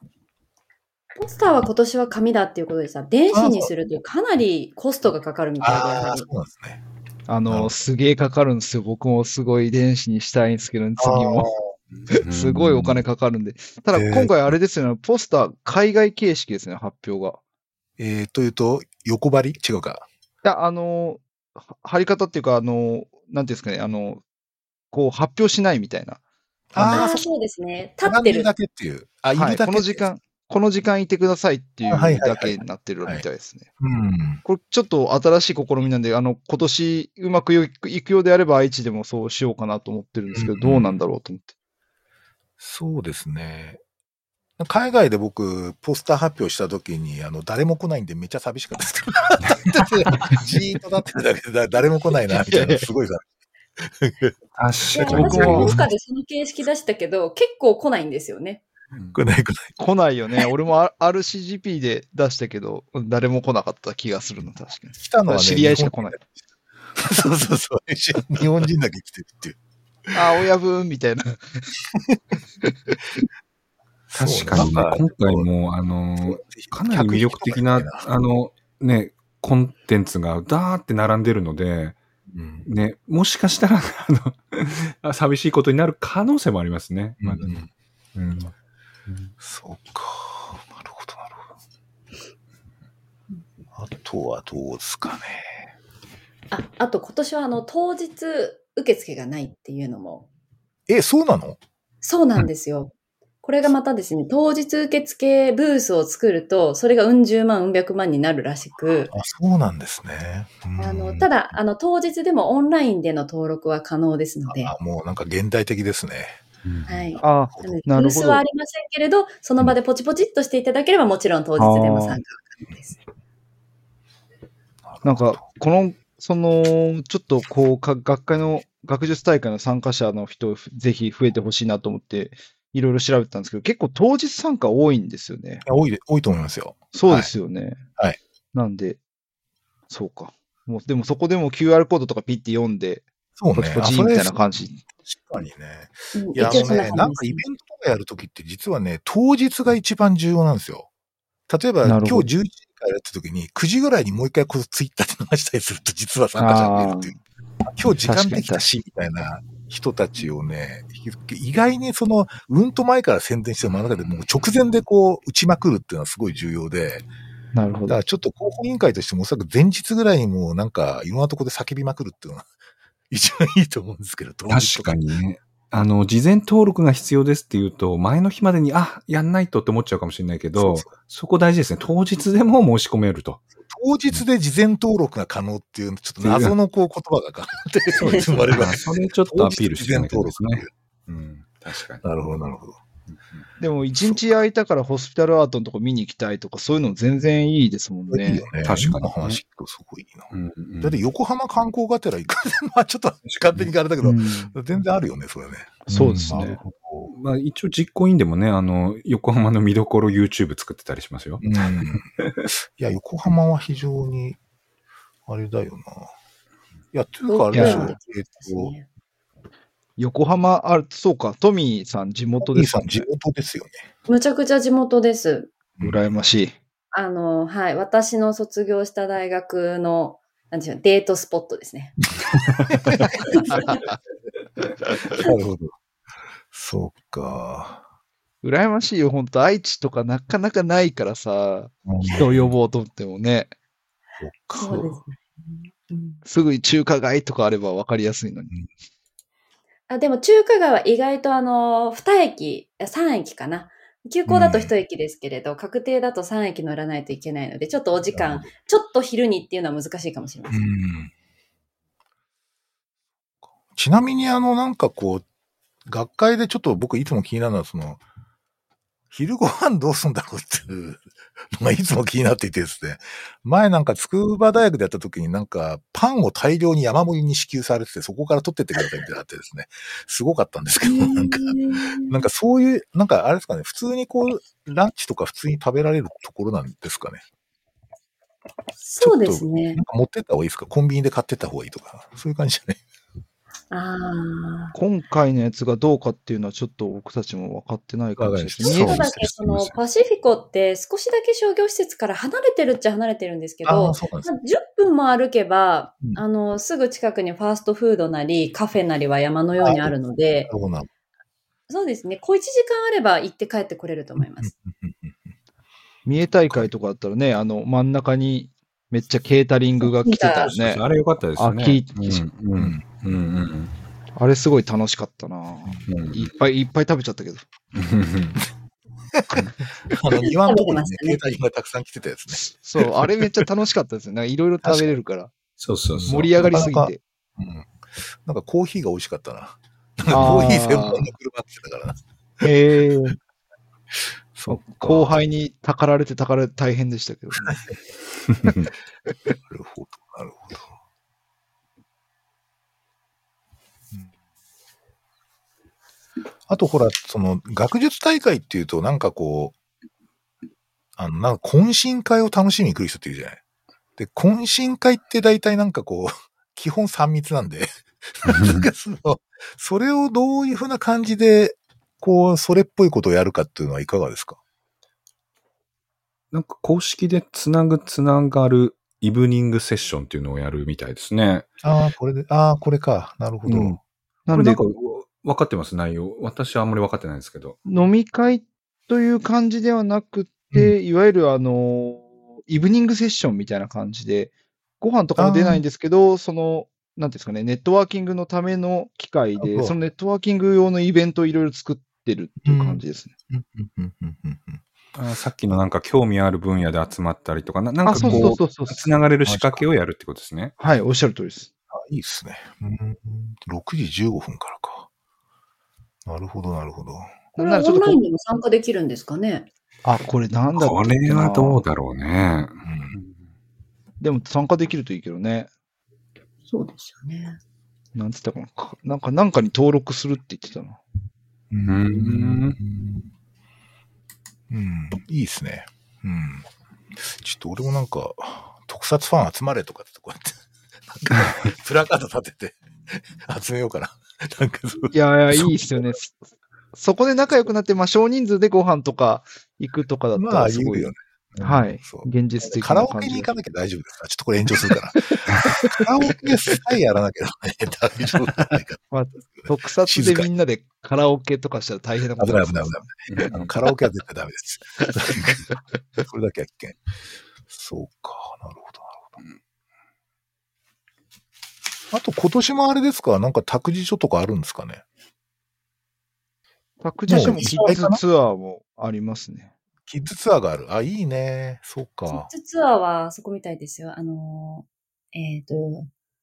ポスターは今年は紙だっていうことでさ、電子にするとかなりコストがかかるみたいで、やああ、そうなんですね。あの、すげえかかるんですよ。僕もすごい電子にしたいんですけど、次も。すごいお金かかるんで。ただ今回あれですよね、ポスター海外形式ですね、発表が。えー、というと、横張り？違うか。いや、あの、は貼り方っていうか、あの、なんていうんですかね、あの、こう発表しないみたいな。ああ、そうですね。立立ってる。だけっていう。あ、いるだけ、はい、この時。間、この時間いてくださいっていうだけになってるみたいですね。うん。これちょっと新しい試みなんで、あの、今年うまくいくいくようであれば愛知でもそうしようかなと思ってるんですけど、うんどうなんだろうと思って。そうですね。海外で僕、ポスター発表した時に、あの、誰も来ないんでめっちゃ寂しかったですけど。じーっとなってるだけで、だ誰も来ないな、みたいな、すごいさ。確かに。私もでその形式出したけど、結構来ないんですよね。来ない来ない。来ないよね。俺も RCGP で出したけど、誰も来なかった気がするの、確かに。来たのはね、知り合いしか来ない。日本。そうそうそう。日本人だけ来てるっていう。あ、親分みたいな。確かにね、今回も、あの、かなり魅力的な、あの、ね、コンテンツがダーって並んでるので、うん。ね、もしかしたら、あの、寂しいことになる可能性もありますね。まだねうんそうか。なるほど、なるほど。あとはどうですかね。あ、あと今年はあの、当日受付がないっていうのも、え、そうなの？そうなんですよ。これがまたですね、当日受付ブースを作ると、それがうん十万、うん百万になるらしく、あ、そうなんですね。うんあの、ただ、あの、当日でもオンラインでの登録は可能ですので、あもうなんか現代的ですね。はい。あなるほどはあ。りませんけれど、その場でポチポチっとしていただければ、もちろん当日でも参加可能です。なんか、この、その、ちょっとこう、か学会の、学術大会の参加者の人、ぜひ増えてほしいなと思って、いろいろ調べてたんですけど、結構当日参加多いんですよね。多いで、多いと思いますよ。そうですよね。はい。なんで、そうか。もう、でもそこでも QR コードとかピッて読んで、そうね。ポチポチみたいな感じ。確かにね。うんいや、あのね、なんかイベントとかやるときって実はね、当日が一番重要なんですよ。例えば、今日なるほど11時からやったときに、9時ぐらいにもう一回こうツイッターで流したりすると、実は参加者が出るっていう。今日時間できたし、みたいな人たちをね、意外にその、うんと前から宣伝してる真ん中でもう直前でこう打ちまくるっていうのはすごい重要で、なるほど。だからちょっと広報委員会としてもおそらく前日ぐらいにもうなんかいろんなとこで叫びまくるっていうのが一番いいと思うんですけど、確かにね。あの、事前登録が必要ですって言うと、前の日までに、あ、やんないとって思っちゃうかもしれないけど、そこ大事ですね。当日でも申し込めると。当日で事前登録が可能っていう、ちょっと謎のこう言葉が可能で、そうです。それちょっとアピールして事前みたいですね。うん、確かに。なるほど、なるほど。でも、一日空いたからホスピタルアートのとこ見に行きたいとか、そういうの全然いいですもんいいねよ。ね。確かに話聞くとすごいいいな。うんうんだって横浜観光がてら行く。まあちょっと勝手にあれだけど、うん全然あるよね、それね。そうですね。まあ一応実行委員でもね、あの、横浜の見どころ YouTube 作ってたりしますよ。うん。いや、横浜は非常に、あれだよな。いや、というかあれでしょ。いやえっと、横浜、あ、そうか、トミーさん地元ですか、お兄さん地元ですよね。むちゃくちゃ地元です。羨ましい。あの、はい。私の卒業した大学の、なんでしょう、デートスポットですね。なるほど。そうか。羨ましいよ、本当愛知とかなかなかないからさ、人を呼ぼうと思ってもね、そっか。そうですね。うんすぐ中華街とかあれば分かりやすいのに。あ、でも中華街は意外とあの、2駅、3駅かな。急行だと1駅ですけれど、確定だと3駅乗らないといけないので、ちょっとお時間、ちょっと昼にっていうのは難しいかもしれません。うんちなみにあの、なんかこう、学会でちょっと僕いつも気になるのは、その、昼ご飯どうすんだろうっていう のがいつも気になっていてですね。前なんか筑波大学でやった時になんかパンを大量に山盛りに支給されてて、そこから取ってってくださいみたいなってですね。すごかったんですけど、なんか、なんかそういう、なんかあれですかね、普通にこう、ランチとか普通に食べられるところなんですかね。そうですねなん。か持ってった方がいいですか？コンビニで買ってった方がいいとか。そういう感じじゃない？ああ。今回のやつがどうかっていうのはちょっと僕たちも分かってないかもしれない。ですそうちょっと見えだけそのパシフィコって少しだけ商業施設から離れてるっちゃ離れてるんですけあどあ、、そうなんです。まあ10分も歩けば、うん。あの、すぐ近くにファーストフードなり、カフェなりは山のようにあるのでそうですね。小1時間あれば行って帰ってこれると思います。三重大会とかだったらね、あの、真ん中にめっちゃケータリングが来てたよね。あれ良かったですよね。あ聞いうんうんうんうんあれすごい楽しかったなうんいっぱいいっぱい食べちゃったけど。あの、庭のところにね、食べてましたね携帯がたくさん来てたやつね。そう、あれめっちゃ楽しかったですよね。いろいろ食べれるから。そうそうそう。盛り上がりすぎなかて。うん。なんかコーヒーが美味しかったな。コーヒー専門の車って言ってたからな。へえ。後輩にたかられてたかられて大変でしたけど、ね。なるほど、なるほど。うんあとほら、その、学術大会っていうと、なんかこう、あの、なんか懇親会を楽しみに来る人っているじゃない。で、懇親会って大体なんかこう、基本3密なんで、なんかその、それをどういうふうな感じで、こう、それっぽいことをやるかっていうのはいかがですか？なんか公式でつなぐつながるイブニングセッションっていうのをやるみたいですね。ああ、これで、ああ、これか。なるほど。うんなんでこれなんか、分かってます？内容。私はあんまり分かってないんですけど。飲み会という感じではなくて、いわゆるあの、イブニングセッションみたいな感じで、ご飯とかも出ないんですけど、その、なんていうんですかね、ネットワーキングのための機会で、そのネットワーキング用のイベントをいろいろ作ってるっていう感じですね。うんうんうんうんうんあさっきのなんか興味ある分野で集まったりとか、ななんあ、かそうそうこう、そうそう。つながれる仕掛けをやるってことですね。はい、おっしゃる通りです。あいいっすね。うん6時15分からか。なるほど、なるほど。これはオンラインでも参加できるんですかね？あ、これなんだっこけれはどうだだろうね。でも参加できるといいけどね。そうですよね。なんつったかな。かなんか、なんかに登録するって言ってたな。うん。うん。いいですね。うん。ちょっと俺もなんか、特撮ファン集まれとかってこうやって、なんか、プラカード立てて集めようかな。なんかそう。いやいや、いいっすよね。そそこで仲良くなって、まあ少人数でご飯とか行くとかだったまあ、らすごい、言うよね。はい。現実的カラオ。ケに行かなきゃ大丈夫ですか？ちょっとこれ炎上するから。カラオケさえやらなきゃね、大丈夫じゃないか。まあ特撮でみんなでカラオケとかしたら大変なこと危ない危ない危ない。あのカラオケは絶対ダメです。それだけは危険。そうか、なるほど、なるほど。あと今年もあれですか？なんか託児所とかあるんですかね？託児所もキッズツアーもありますね。キッズツアーがある。あ、いいね。そうキッか。ズツアーはそこみたいですよ。あのー、えっ、と、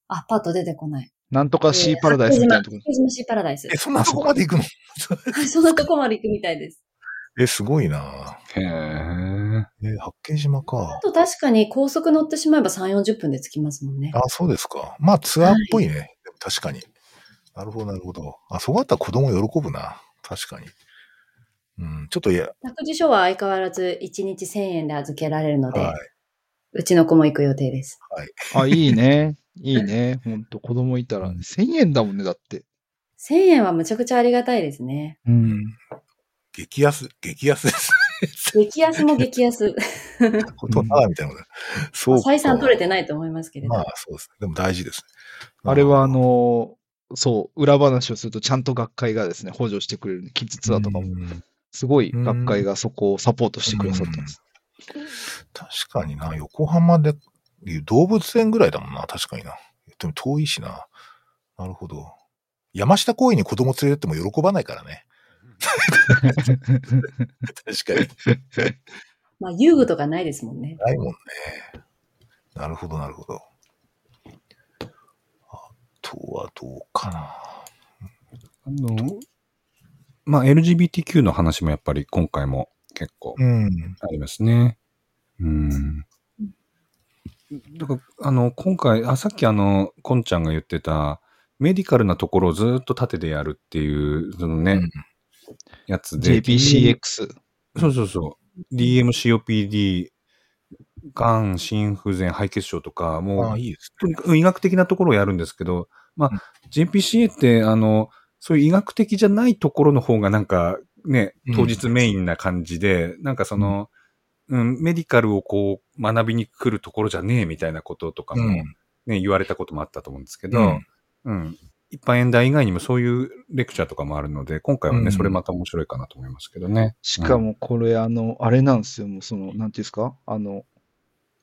あ、パッと出てこない。なんとかシーパラダイスみたいなところ。八景島シーパラダイスえ、。そんなとこまで行くの？はい、そんなとこまで行くみたいです。え、すごいな。へえ。え、八景島あか。と確かに高速乗ってしまえば3、40分で着きますもんね。あ、そうですか。まあツアーっぽいね。でも確かに。なるほど、なるほど。あ、そうだったら子供喜ぶな。確かに。うん、ちょっといや、託児所は相変わらず1日1000円で預けられるので、はうちの子も行く予定です。あ、いいね。いいね。ほんと、子供いたら、1000円だもんね、だって。1000円はむちゃくちゃありがたいですね。うん。。激安、激安です。激安も激安。ことなみたいなこと。そうか。採算取れてないと思いますけれど。まあ、そうですね。でも大事ですね。あれは、あの、そう、裏話をすると、ちゃんと学会がですね、補助してくれる、キッズツアーとかも、うんすごい学会がそこをサポートしてくださってます。確かにな、横浜でいう動物園ぐらいだもんな、確かにな。でも遠いしな。なるほど。山下公園に子供連れてっても喜ばないからね。確かに。まあ、遊具とかないですもんね。ないもんね。なるほど、なるほど。あとはどうかな。あの、まあ、LGBTQ の話もやっぱり今回も結構うん。ありますね。うん。だから、あの、今回、あ、さっきあの、こんちゃんが言ってた、メディカルなところをずっと縦でやるっていう、そのね、うんやつで。JPCX。そうそうそう。DMCOPD、がん、心不全、肺血症とか、もうああ、いいですとにかく医学的なところをやるんですけど、まうんあ、JPCA って、あの、そういう医学的じゃないところの方がなんかねうん、当日メインな感じで、なんかその、うん、メディカルをこう学びに来るところじゃねえみたいなこととかもうん。ね、言われたこともあったと思うんですけど、うん。うん。一般演題以外にもそういうレクチャーとかもあるので、今回はね、うん。それまた面白いかなと思いますけどね。しかもこれ、あの、あれなんですよ、もうその、なんていうんですか？あの、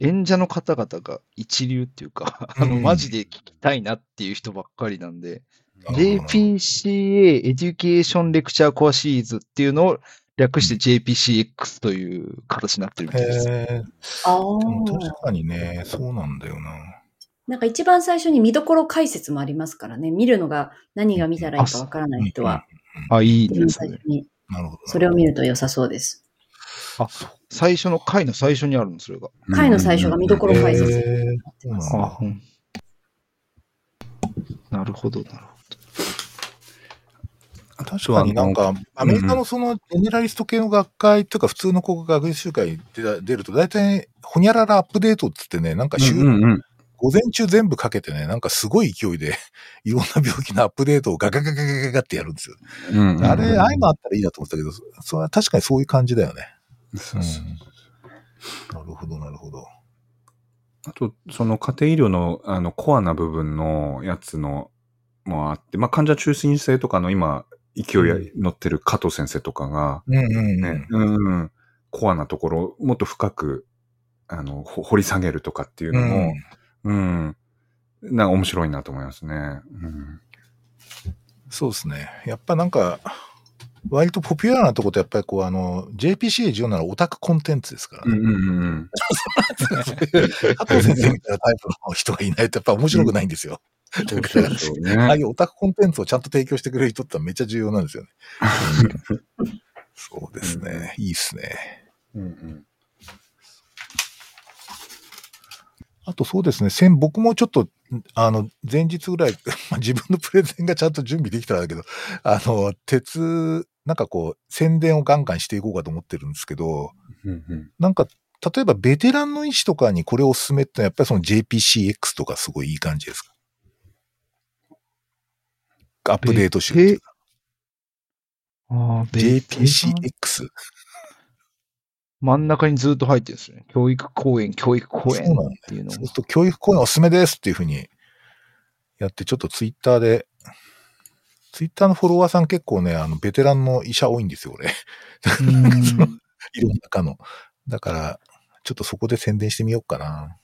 演者の方々が一流っていうか、あの、うんマジで聞きたいなっていう人ばっかりなんで、JPCA Education Lecture Core Series っていうのを略して JPCX という形になってるみたいです。へえ。ああでも確かにね、そうなんだよな。なんか一番最初に見どころ解説もありますからね。見るのが何が見たらいいかわからない人は、あ、いいですねなるほど。それを見ると良さそうです。最初の回の最初にあるの、それが。回の最初が見どころ解説なるほど、なるほ確かになんか、アメリカのそのジェネラリスト系の学会というか普通の国学学習会に出出ると大体、ほにゃららアップデートっつってね、なんか週、うんうんうん午前中全部かけてね、なんかすごい勢いで、いろんな病気のアップデートをガガガガガガガってやるんですよ。うんうんあれ、ああいうのあったらいいなと思ったけど、そそれは確かにそういう感じだよね。そうそうなるほど、なるほど。あと、その家庭医療のあのコアな部分のやつのもあって、まあ患者中心性とかの今勢い乗ってる加藤先生とかが、コアなところをもっと深く、あの、ほ掘り下げるとかっていうのも、うん、なんか面白いなと思いますね。うん、そうですね。やっぱなんか、割とポピュラーなとことやっぱりこう、あの、JPCA14 ならオタクコンテンツですから、うん、うん、うん。加藤先生みたいなタイプの人がいないとやっぱ面白くないんですよ。だから、そうそうああいね。うオタクコンテンツをちゃんと提供してくれる人ってめっちゃ重要なんですよね。そうですね。いいっすね。うんうんあとそうですね、先僕もちょっと、あの、前日ぐらい、まあ自分のプレゼンがちゃんと準備できたんだけど、あの、鉄、なんかこう、宣伝をガンガンしていこうかと思ってるんですけど、うんうんなんか、例えばベテランの医師とかにこれをお勧めってのはやっぱりその JPCX とかすごいいい感じですか？アップデート集っていうか。ああ、JPCX。真ん中にずっと入ってるんですね。教育講演、教育講演そうなんだっていうのそうすると教育講演おすすめですっていうふうにやって、ちょっとツイッターで、ツイッターのフォロワーさん結構ね、あの、ベテランの医者多いんですよ、俺。いろんな科の。だから、ちょっとそこで宣伝してみようかな。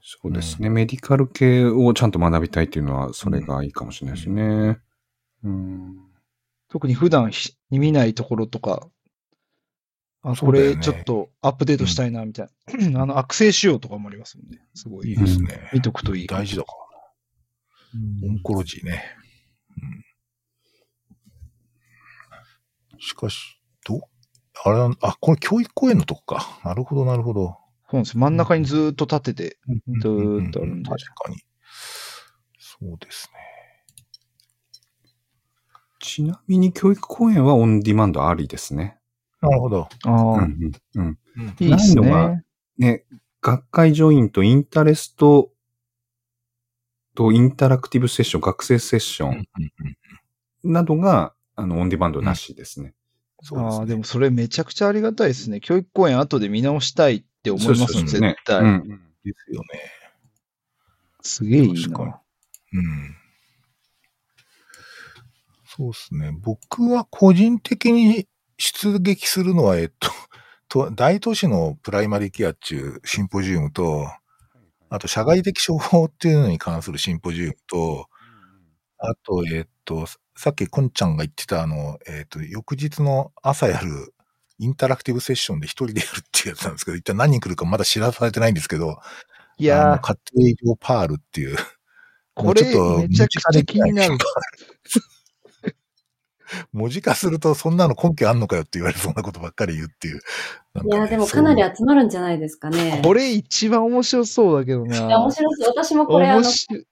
そうですね。メディカル系をちゃんと学びたいっていうのは、それがいいかもしれないですね。うん。特に普段ひ見ないところとか、あ、これちょっとアップデートしたいな、みたいな。あの、悪性腫瘍とかもありますもんね。すごい。いいですね。見とくといい。大事だから。オンコロジーね。うん、しかし、どう？あれあ、これ教育講演のとこか。なるほど、なるほど。そうなんです。真ん中にずーっと立てて、ずーっとあるんで確かに。そうですね。ちなみに教育講演はオンディマンドありですね。なるほど。ああ、うんうんいいですないのがね。ね、学会ジョイント、インタレストとインタラクティブセッション、学生セッションなどが、あの、オンディマンドなしですね。そうですね。ああ、でもそれめちゃくちゃありがたいですね。教育講演後で見直したいって思いますもん、そう絶対。うんうんですよね。すげえいいな。うん。そうですね。僕は個人的に出撃するのは、えっと、と大都市のプライマリーケアっていうシンポジウムと、あと社外的処方っていうのに関するシンポジウムと、あと、えっと、さっきこんちゃんが言ってたあの、えっと、翌日の朝やるインタラクティブセッションで一人でやるっていうやつなんですけど、一体何人来るかまだ知らされてないんですけど、いや家庭上パールっていう、これめちゃくちゃ気になる。文字化するとそんなの根拠あんのかよって言われそうなことばっかり言うっていう。ねいや、でもかなり集まるんじゃないですかね。これ一番面白そうだけどな。いや、面白そう。私もこれ、あの、面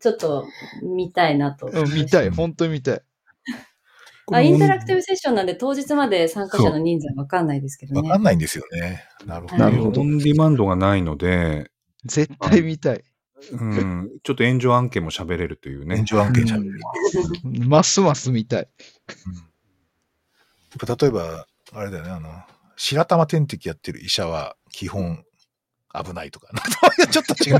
ちょっと見たいなと。うん見たい、本当に見たい。あ、インタラクティブセッションなんで当日まで参加者の人数はわかんないですけどね。わかんないんですよね。なるほど。なるほどオンディマンドがないので、絶対見たい。うん、ちょっと炎上案件も喋れるという炎ね。上案件しゃべる。うんますます見たい。例えば、あれだよね、あの、白玉点滴やってる医者は基本危ないとか。ちょっと違う。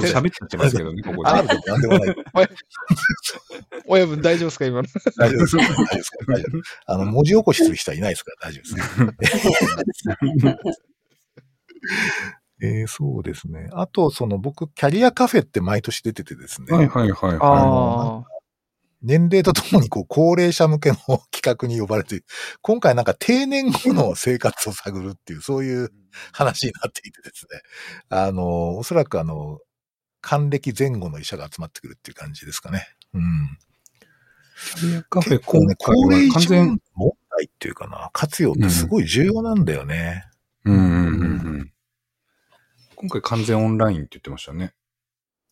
喋っちゃってますけどね、ここで。あるでもなんでもない。親分大丈夫ですか今の？大丈夫ですか大丈夫ですか大丈夫。あの、文字起こしする人はいないですから大丈夫です。えー、そうですね。あと、その僕、キャリアカフェって毎年出ててですね。はいはいはいはああ。年齢とともにこう高齢者向けの企画に呼ばれて、今回なんか定年後の生活を探るっていう、そういう話になっていてですね。あの、おそらくあの、還暦前後の医者が集まってくるっていう感じですかね。うん。い。キャリアカフェ結構ね、高齢者問題っていうかな、活用ってすごい重要なんだよね。うんうんうんうん。今回完全オンラインって言ってましたね。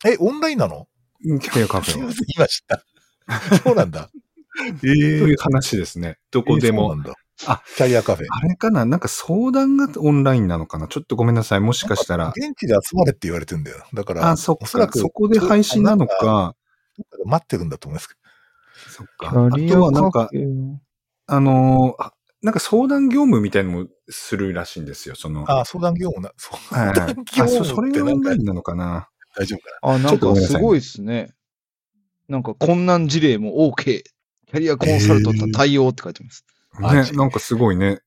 え、オンラインなの？キャリアカフェは。すいません、今知った。そうなんだ。えという話ですね。どこでも。そうなんだ。あ、キャリアカフェ。あれかな？なんか相談がオンラインなのかな？ちょっとごめんなさい。もしかしたら。現地で集まれって言われてんだよ。だから、あ、そっか。おそらくそこで配信なのか。待ってるんだと思いますけそっキか。あとはなんか。あのーあなんか相談業務みたいのもするらしいんですよ。その。ど。あ、相談業務な、相はい談業あ、そ務それがオってなんかンラインなのかな？大丈夫かあ、なんちょっとごめんなさいかすごいですね。なんか困難事例も OK。キャリアコンサルト対応って書いてます。ね、なんかすごいね。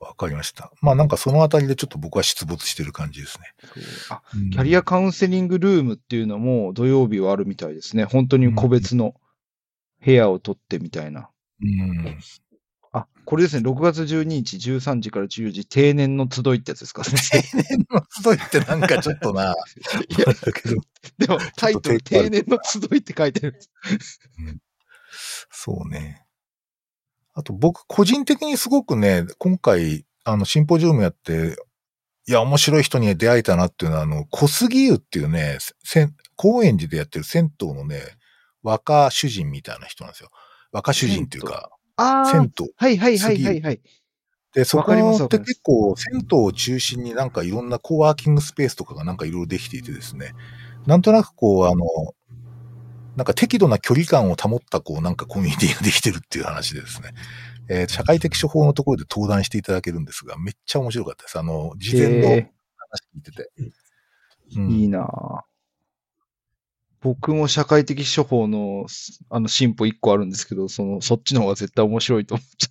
なわかりました。まあなんかそのあたりでちょっと僕は出没してる感じですね。そうあキャリアカウンセリングルームっていうのも土曜日はあるみたいですね。本当に個別の部屋を取ってみたいな。うん。あ、これですね、6月12日13時から14時、定年の集いってやつですか、先生。定年の集いってなんかちょっとな、いやだけど、でも、タイトル、定年の集いって書いてる。そうね。あと僕、個人的にすごくね、今回、あの、シンポジウムやって、いや、面白い人に出会えたなっていうのは、あの、小杉湯っていうね、せん高円寺でやってる銭湯のね、若主人みたいな人なんですよ。若主人っていうか、あ銭湯。はいはいはいはいはい。で、そこって結構、銭湯を中心になんかいろんなコワーキングスペースとかがなんかいろいろできていてですね、なんとなくこう、あの、なんか適度な距離感を保ったこう、なんかコミュニティができてるっていう話でですね、えー社会的処方のところで登壇していただけるんですが、めっちゃ面白かったです。あの、事前の話え聞いてて。ーいいなぁ僕も社会的処方の、あの、進歩一個あるんですけど、その、そっちの方が絶対面白いと思っちゃっ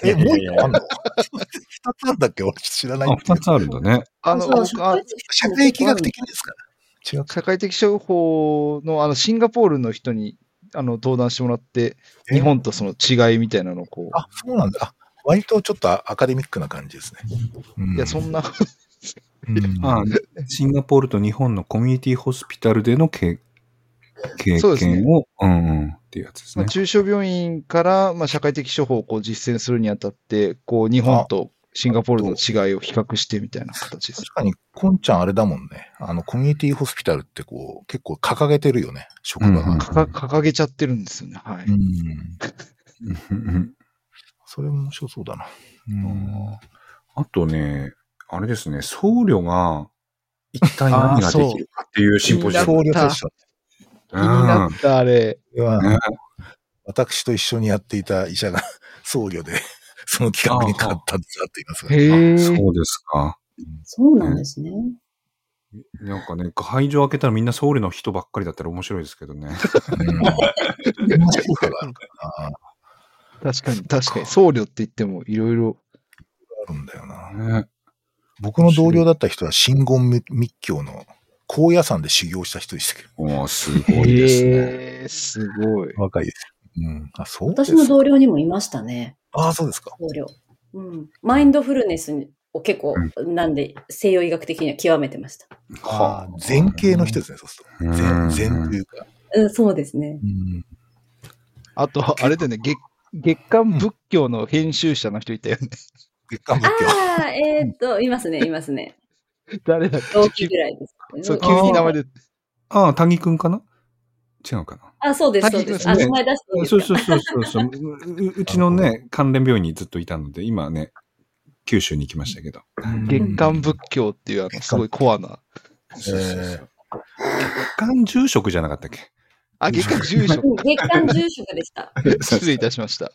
た。え、えもう一個あんの？二つあんだっけ？俺知らないあ、んだけど二つあるんだね。あの、あ社会気学的ですか違うか。社会的処方の、あの、シンガポールの人に、あの、登壇してもらって、え？日本とその違いみたいなのをこあ、そうなんだ。あ、割とちょっとアカデミックな感じですね。うんう、いや、そんな、うんあシンガポールと日本のコミュニティホスピタルでの経経そうですね験を、うんうん、っていうやつですまあ、ね。中小病院から、まあ、社会的処方をこう実践するにあたって、こう、日本とシンガポールの違いを比較してみたいな形です確。かに、こんちゃんあれだもんね。あの、コミュニティホスピタルってこう、結構掲げてるよね、職場が。うんうんかか掲げちゃってるんですよね。はい。うん それも面白そうだな。うんあとね、あれですね、僧侶が一体何ができるかっていうシンポジウム。僧侶とした。気になった、あれ。ね私と一緒にやっていた医者が 僧侶で、その企画にかったんですって言いますが。そうですか。そうなんですね。なんかね、会場開けたらみんな僧侶の人ばっかりだったら面白いですけどね。確かに、確かに。僧侶って言ってもいろいろ。あるんだよな。ね僕の同僚だった人は、真言密教の高野山で修行した人でしたけど。おーすごいですね。へえ、すごい。若いです。うん。あ、そう私の同僚にもいましたね。ああ、そうですか。同僚。うん。マインドフルネスを結構、なんで西洋医学的には極めてました。ああ、禅系の人ですね、そうすると。うん禅、禅というか。うん、そうですね。うん。あと、あれでね、月、月刊仏教の編集者の人いたよね。月刊仏教。ああ、えーっと、いますね、いますね。誰だっ同け期ぐらいです。そう、ん急に名前で。ああ、谷くんかな？違うかなあ、そうです、そうです。あ、滝名前出していいですかそうそうそうそうそううちのね、関連病院にずっといたので、今ね、九州に行きましたけど。月刊仏教っていう、あの、すごいコアな。そうそうそう月間住職じゃなかったっけ？あ、月刊住職。うん月間住職でした。失礼いたしました。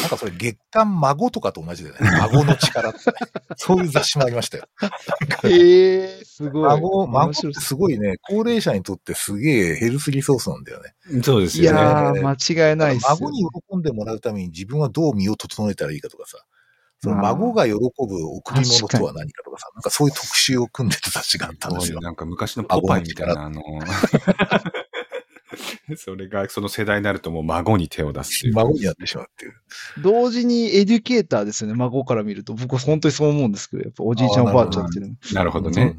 なんかそれ月刊孫とかと同じだよね。孫の力ってね。そういう雑誌もありましたよ。へえ、すごい。孫、孫ってすごいね、高齢者にとってすげえヘルスリソースなんだよね。いそうですよね。やー、間違いないっすよ。孫に喜んでもらうために自分はどう身を整えたらいいかとかさ。その孫が喜ぶ贈り物とは何かとかさ、なんかそういう特集を組んでた雑誌があったんですよ。なんか昔のポパイみたいな、あの、それがその世代になるともう孫に手を出す。孫になってしまうっていう。同時にエデュケーターですよね、孫から見ると。僕は本当にそう思うんですけど、やっぱおじいちゃんおばあちゃんっていうのはなるほどね。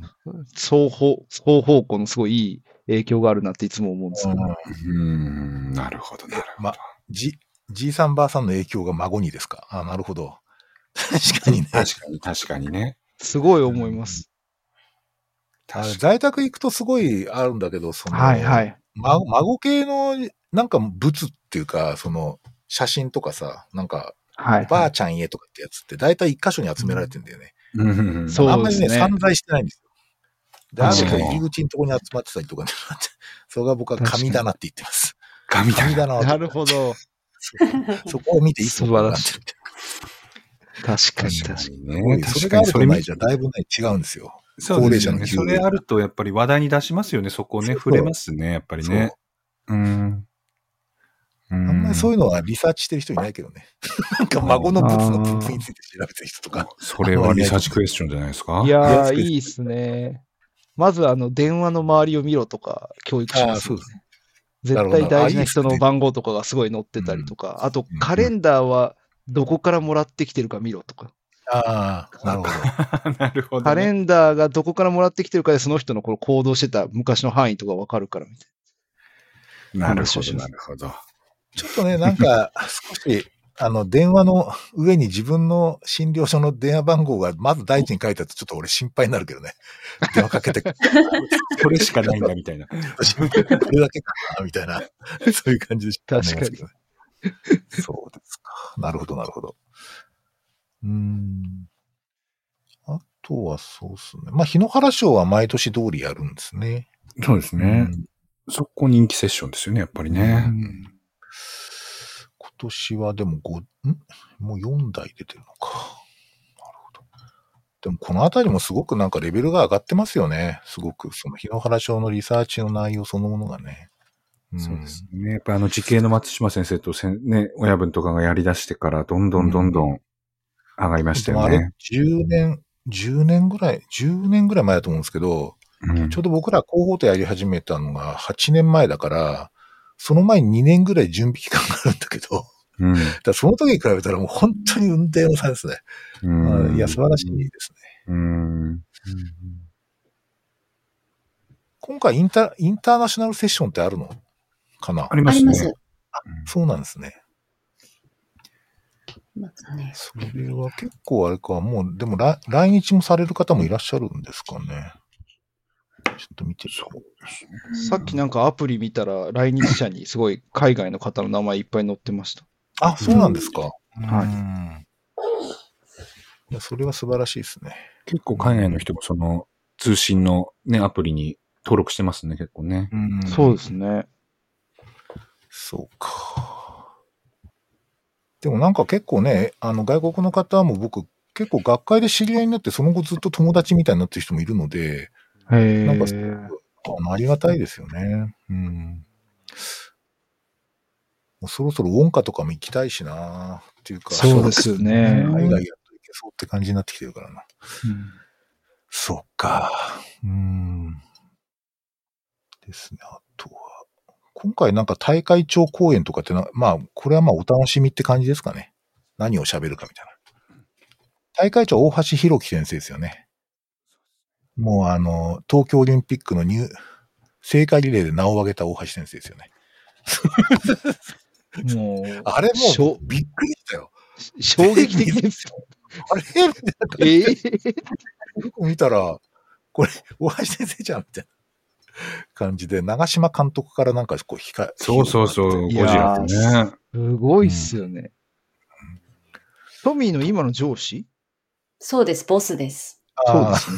双方、双方向のすごいいい影響があるなっていつも思うんですけど。うん、なるほど、なるほど。まじ、じいさんばあさんの影響が孫にですか？あなるほど。確かにね。確かに、確かにね。すごい思います。あ在宅行くとすごいあるんだけど、その、はいはい。孫孫系のなんか物っていうか、その写真とかさ、なんか、はい。おばあちゃん家とかってやつって大体一箇所に集められてんだよね。うんそうあんまりね、ですね散在してないんですよ。で、あると確かに入り口のところに集まってたりとかね、それが僕は神だなって言ってます。神だ神だななるほど。そこを見ていつも学んでる確かに確確かに。ね。な。それがあると確かにそれ見ないじゃだいぶね、違うんですよ。そうですよね。高齢者の急それあるとやっぱり話題に出しますよね。そこをね、触れますね。やっぱりね。うん。ああんまりそういうのはリサーチしてる人いないけどね。なんか孫の物の分布について調べてる人とか。それはリサーチクエスチョンじゃないですか？いやー、いいっすね。まず、あの、電話の周りを見ろとか、教育しますよね。絶対大事な人の番号とかがすごい載ってたりとか、あとうんカレンダーはどこからもらってきてるか見ろとか、ああ、なるほど。なるほど、ね。カレンダーがどこからもらってきてるかでその人のこの行動してた昔の範囲とかわかるからみたいなるほど、なるほど。ちょっとね、なんか、少し、あの、電話の上に自分の診療所の電話番号がまず第一に書いてあるとちょっと俺心配になるけどね。電話かけて、ここれしかないんだみたいな。れだけかな、みたいな、そういう感じで確かにそうですか。なるほど、なるほど。うーん。あとはそうですね。まあ、日野原賞は毎年通りやるんですね。そうですね。うんそこ人気セッションですよね、やっぱりね。今年はでも5、ん？もう4台出てるのか。なるほど。でもこのあたりもすごくなんかレベルが上がってますよね。すごく。その日野原賞のリサーチの内容そのものがね。んそうですね。やっぱりあの、時系の松島先生とせん、ね、親分とかがやり出してから、どんどんどんどん上がりましたでもあれよね。、10年、10年ぐらい、10年ぐらい前だと思うんですけど、うんちょうど僕ら広報とやり始めたのが8年前だから、その前に2年ぐらい準備期間があるんだけど、うん。だその時に比べたらもう本当に運転の差ですね。うんいや、素晴らしいですね。うん。今回インタ、インターナショナルセッションってあるのかな？ありますね。あります。そうなんですね。ますね。それは結構あれか、もう、でも来来日もされる方もいらっしゃるんですかね。ちょっと見てみよう。な。さっきなんかアプリ見たら来日者にすごい海外の方の名前いっぱい載ってました。あ、そうなんですか。はいうんいや、それは素晴らしいですね。結構海外の人もその通信のね、アプリに登録してますね、結構ね。うんそうですね。そうか。でもなんか結構ね、あの外国の方も僕結構学会で知り合いになってその後ずっと友達みたいになってる人もいるので、へなんかえ。あのありがたいですよね。うん。もうそろそろウォンカとかも行きたいしなっていうか。そうですよね海外やっといけそうって感じになってきてるからな。そっか。うん。ですね。あとは、今回なんか大会長公演とかってな、まあ、これはまあお楽しみって感じですかね。何を喋るかみたいな。大会長大橋弘樹先生ですよね。もうあの、東京オリンピックの入、聖火リレーで名を挙げた大橋先生ですよね。もう、あれもうびっくりしたよ。衝撃的ですよ。あれみたいなええよく見たら、これ、大橋先生じゃんみたいな感じで、長島監督からなんかこう、ひか、そうそうそう、ゴジラってね。すごいっすよね。トミーの今の上司？そうです、ボスです。そうであすね。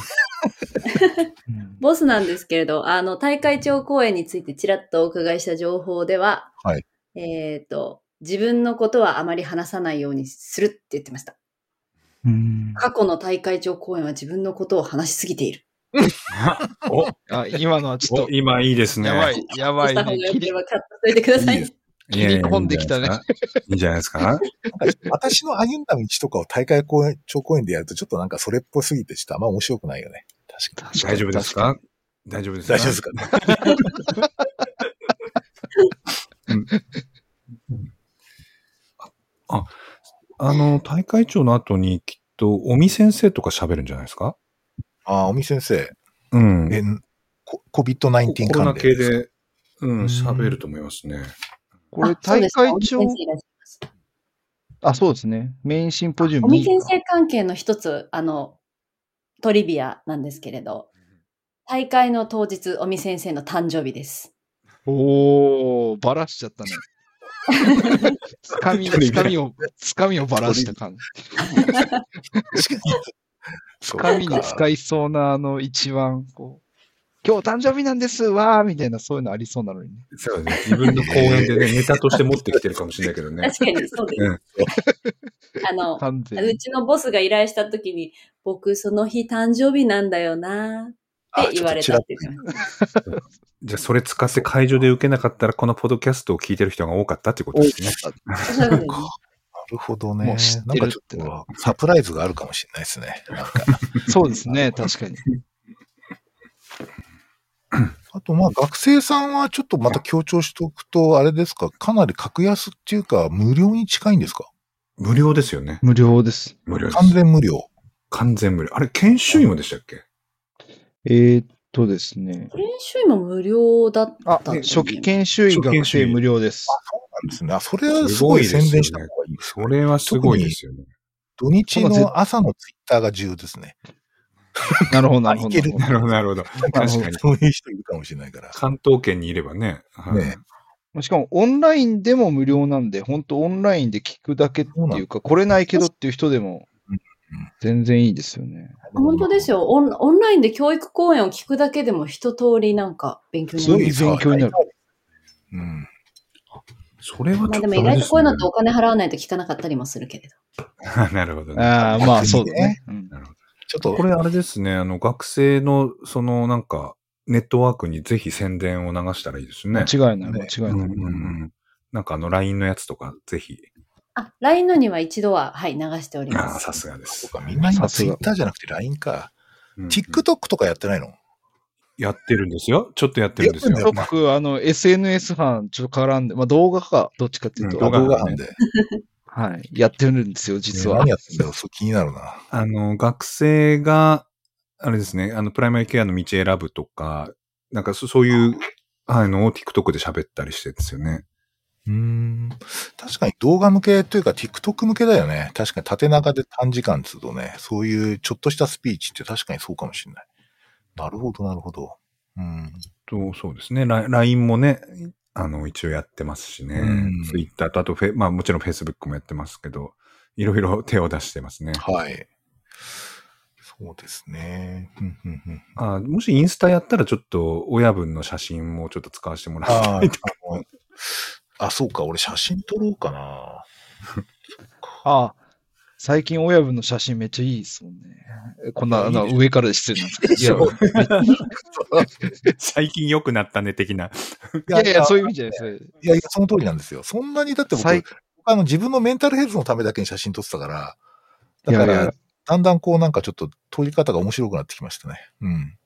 う んボスなんですけれど、あの、大会長公演についてちらっとお伺いした情報では、はいえっ、と、自分のことはあまり話さないようにするって言ってました。うん過去の大会長公演は自分のことを話しすぎている。お、あ今のはちょっと、お今いいですね。やばい、やばいね。切り込んできたね。いいんじゃないですか？いいんじゃないですか？なんか私の歩んだ道とかを大会公演、長公演でやると、ちょっとなんかそれっぽすぎて、ちょっとあんま面白くないよね。確かに。大丈夫ですか？大丈夫ですか？大丈夫ですか？ね。あの、大会長の後にきっと、尾身先生とか喋るんじゃないですか？ああ、尾身先生。うん。え、こ COVID-19 コロナ関連系で、うん、うん喋ると思いますね。これ大会長あ、そうですね。メインシンポジウム尾身に。先生関係の一つ、あの、トリビアなんですけれど、大会の当日、尾身先生の誕生日です。おー、ばらしちゃったね。つかみ、つかみを、つかみをばらした感じ。つかみに使いそうな、あの、一番、こう、今日誕生日なんですわーみたいな、そういうのありそうなのにね。そうね。自分の講演でね、ネタとして持ってきてるかもしれないけどね。確かにそうです。うん あの、完全に。うちのボスが依頼したときに、僕その日誕生日なんだよなって言われたって。じゃあ、それ使って会場で受けなかったら、このポッドキャストを聞いてる人が多かったってことですね。るほどね。もう知ってるなんかちょっとサプライズがあるかもしれないですね。なんか。そうですね、確かに。あと、まあ、学生さんはちょっとまた強調しておくと、あれですか、かなり格安っていうか、無料に近いんですか？無料ですよね。無料です。無料です。完全無料。完全無料。あれ、研修医もでしたっけ？えーっとですね。研修医も無料だったあ、と思う初期研修医学生無料です。なんですね。あ、それはすごい宣伝した方がいいですそれはすごいですよね。土日の朝のツイッターが重要ですね。なるほど、なるほど。なるほど、なるほど。確かに。そういう人いるかもしれないから。関東圏にいればね。はいねしかもオンラインでも無料なんで、本当オンラインで聞くだけっていうか、来れないけどっていう人でもうん全然いいですよね。本当ですよオン。オンラインで教育講演を聞くだけでも一通りなんか勉強になる。勉強になる。うん。それはちょっとまあでも意外とこういうのってお金払わないと聞かなかったりもするけれど。なるほどね。ああ、まあそうだね。うんなるほど。ちょっと、これあれですね、あの、学生の、その、なんか、ネットワークにぜひ宣伝を流したらいいですね。間違いない、ね間違いない。うんうんうん。なんかあの、LINE のやつとか、ぜひ。あ、LINE のには一度は、はい、流しておりああ、ます。さすがですそう。か、みんな今さすがツイッターじゃなくて LINE か。うん TikTok とかやってないの？やってるんですよ。ちょっとやってるんですよ。僕、あの、SNS 班ちょっと絡んで、まあ動画か、どっちかっていうと、うん動画班で。はい、やってるんですよ、実は。ね何やってんだろうそう気になるな。あの、学生が、あれですね、あの、プライマリケアの道選ぶとか、なんかそそういう、あの、TikTok で喋ったりしてるんですよね。うーん。確かに動画向けというか TikTok 向けだよね。確かに縦長で短時間っつうとね、そういうちょっとしたスピーチって確かにそうかもしれない。なるほど、なるほど。うん。と、そうですね。ラ LINE もね、あの、一応やってますしね。うん Twitter と、あとフェ、まあもちろん Facebook もやってますけど、いろいろ手を出してますね。はい。そうですね。うんうんうんあもしインスタやったらちょっと親分の写真もちょっと使わせてもらあいたいあ、あのあ、そうか。俺写真撮ろうかな。ああ、最近親分の写真めっちゃいいですもんね。こんな、あの上からで失礼なんですけど。い 最近良くなったね、的な。やいやいや、そういう意味じゃないです。いやいや、その通りなんですよ。そんなに、だって僕、最あの、自分のメンタルヘルスのためだけに写真撮ってたから、だから、いやいやだんだんこうなんかちょっと撮り方が面白くなってきましたね。うん。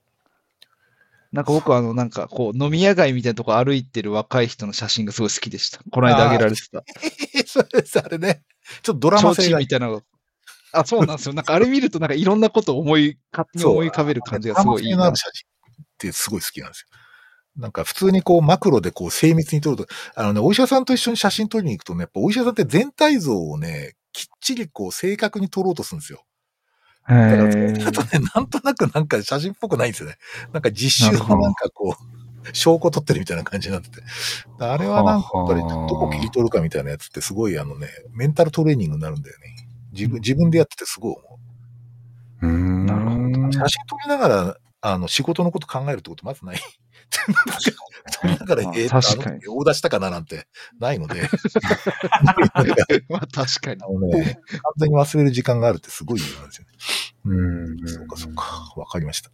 なんか僕はあの、なんかこう、飲み屋街みたいなとこ歩いてる若い人の写真がすごい好きでした。この間あげられてた。そうです、あれね。ちょっとドラマ提性みたいなのが。あ、そうなんですよ。なんかあれ見るとなんかいろんなことを思い、勝手に思い浮かべる感じがすごいいいなドラマ性のある。写真ってすごい好きなんですよ。なんか普通にこうマクロでこう精密に撮ると、あのね、お医者さんと一緒に写真撮りに行くとね、やっぱお医者さんって全体像をね、きっちりこう正確に撮ろうとするんですよ。だからそれだとね、なんとなくなんか写真っぽくないんですよね。なんか実習のなんかこう、証拠撮ってるみたいな感じになってて。あれはなんかやっぱりどこ切り取るかみたいなやつってすごいあのね、メンタルトレーニングになるんだよね。自分、自分でやっててすごい思う。うーん。なるほ写真撮りながら、あの、仕事のこと考えるってことまずない。撮りながら、まあえー、確かにしたかななんてないので、まあ確かにあ。のね、完全に忘れる時間があるってすごい言うんですよね。うん。そうか、そうか。わかりました。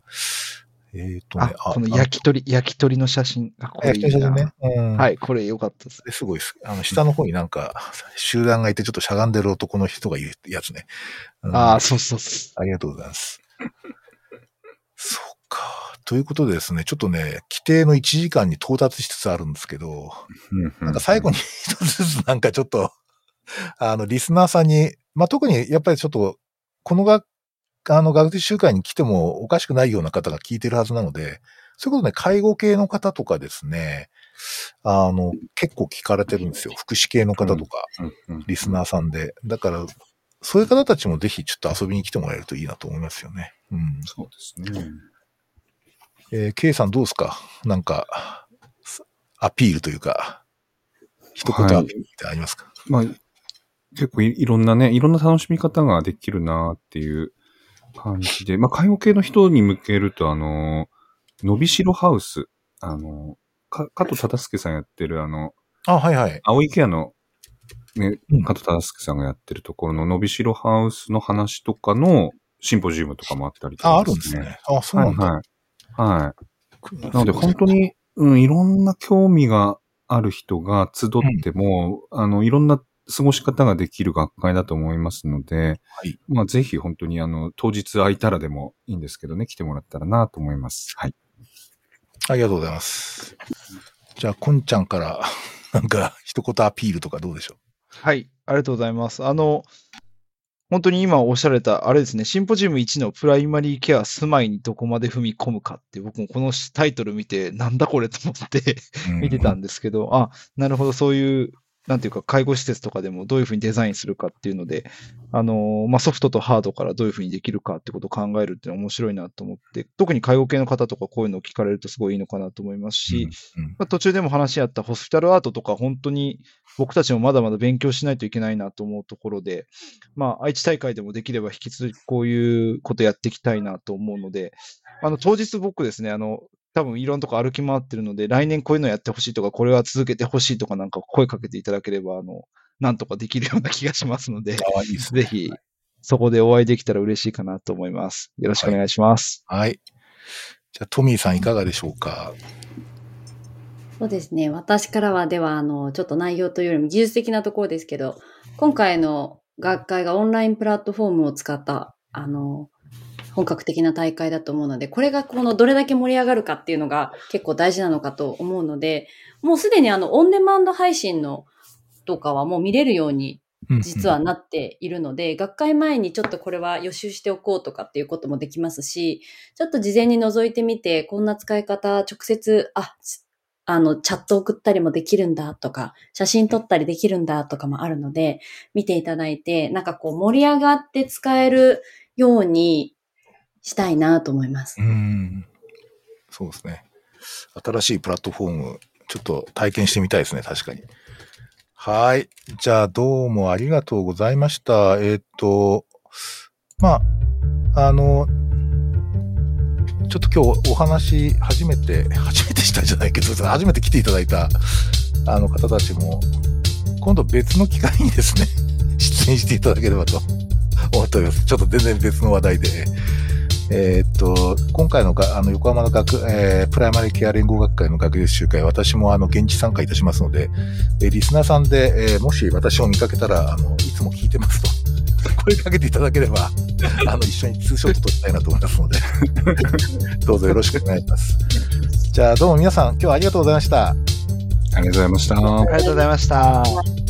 えっ、とねあ、、この焼き鳥、焼き鳥の写真。あ、こあ、れいいな焼き鳥写真ね。うん。。はいい、これ良かったです。すごいです。あの、下の方になんか、集団がいてちょっとしゃがんでる男の人がいるやつね。うんああ、そうそうそう。ありがとうございます。そうか。ということでですね、ちょっとね、規定の1時間に到達しつつあるんですけど、うんなんか最後に一つずつなんかちょっと、あの、リスナーさんに、まあ、特にやっぱりちょっと、このが、あの、学習集会に来てもおかしくないような方が聞いてるはずなので、そういうことね、介護系の方とかですね、あの、結構聞かれてるんですよ。福祉系の方とか、リスナーさんで。だから、そういう方たちもぜひちょっと遊びに来てもらえるといいなと思いますよね。うん。そうですね。えー、K さんどうですか？なんか、アピールというか、一言アピールってありますか、まあ、結構いいろんなね、いろんな楽しみ方ができるなっていう感じで、まあ、介護系の人に向けると、あの、伸びしろハウス、あの、か、加藤忠介さんやってる、あの、あ、はいはい。青いケアの、ねうん、加藤忠介さんがやってるところの伸びしろハウスの話とかのシンポジウムとかもあったりとか、あ、あるんですね。。あ、そうはないんだ。はい。はい。なので本当に、うん、いろんな興味がある人が集っても、あの、いろんな過ごし方ができる学会だと思いますので、はいまあぜひ本当にあの、当日空いたらでもいいんですけどね、来てもらったらなと思います。はい。ありがとうございます。じゃあ、こんちゃんから、なんか、一言アピールとかどうでしょはい、ありがとうございます。あの、本当に今おっしゃられた、あれですね、シンポジウム1のプライマリーケア住まいにどこまで踏み込むかって、僕もこのタイトル見て、なんだこれと思ってう。見てたんですけど、あ、なるほど、そういう、なんていうか、介護施設とかでもどういうふうにデザインするかっていうので、あの、まあ、ソフトとハードからどういうふうにできるかってことを考えるっていうのは面白いなと思って、特に介護系の方とかこういうのを聞かれるとすごいいいのかなと思いますし、うん。まあ、途中でも話し合ったホスピタルアートとか本当に僕たちもまだまだ勉強しないといけないなと思うところで、まあ愛知大会でもできれば引き続きこういうことやっていきたいなと思うので、あの当日僕ですね、あの多分いろんなとこ歩き回ってるので、来年こういうのやってほしいとか、これは続けてほしいとかなんか声かけていただければ、あの、なんとかできるような気がしますので、あいいですね。ぜひそこでお会いできたら嬉しいかなと思います。よろしくお願いします。はい。じゃあ、トミーさんいかがでしょうか？そうですね。私からは、では、あの、ちょっと内容というよりも技術的なところですけど、今回の学会がオンラインプラットフォームを使った、あの、本格的な大会だと思うので、これがこのどれだけ盛り上がるかっていうのが結構大事なのかと思うので、もうすでにあの、オンデマンド配信のとかはもう見れるように実はなっているので、学会前にちょっとこれは予習しておこうとかっていうこともできますし、ちょっと事前に覗いてみて、こんな使い方直接、あ、あの、チャット送ったりもできるんだとか、写真撮ったりできるんだとかもあるので、見ていただいて、なんかこう盛り上がって使えるようにしたいなと思います。うん。そうですね。新しいプラットフォーム、ちょっと体験してみたいですね、確かに。はい。じゃあ、どうもありがとうございました。えっ、と、まあ、あの、ちょっと今日お話、初めて、初めてしたんじゃないけど、初めて来ていただいた、あの方たちも、今度別の機会にですね、出演していただければと思っております。ちょっと全然別の話題で。えーっと、今回のがあの横浜の学、えープライマリーケア連合学会の学術集会、私もあの現地参加いたしますので、えーリスナーさんで、えーもし私を見かけたら、あの、いつも聞いてますと、声かけていただければ、あの、一緒にツーショット撮りたいなと思いますので、どうぞよろしくお願いします。じゃあ、どうも皆さん、今日はありがとうございました。ありがとうございました。ありがとうございました。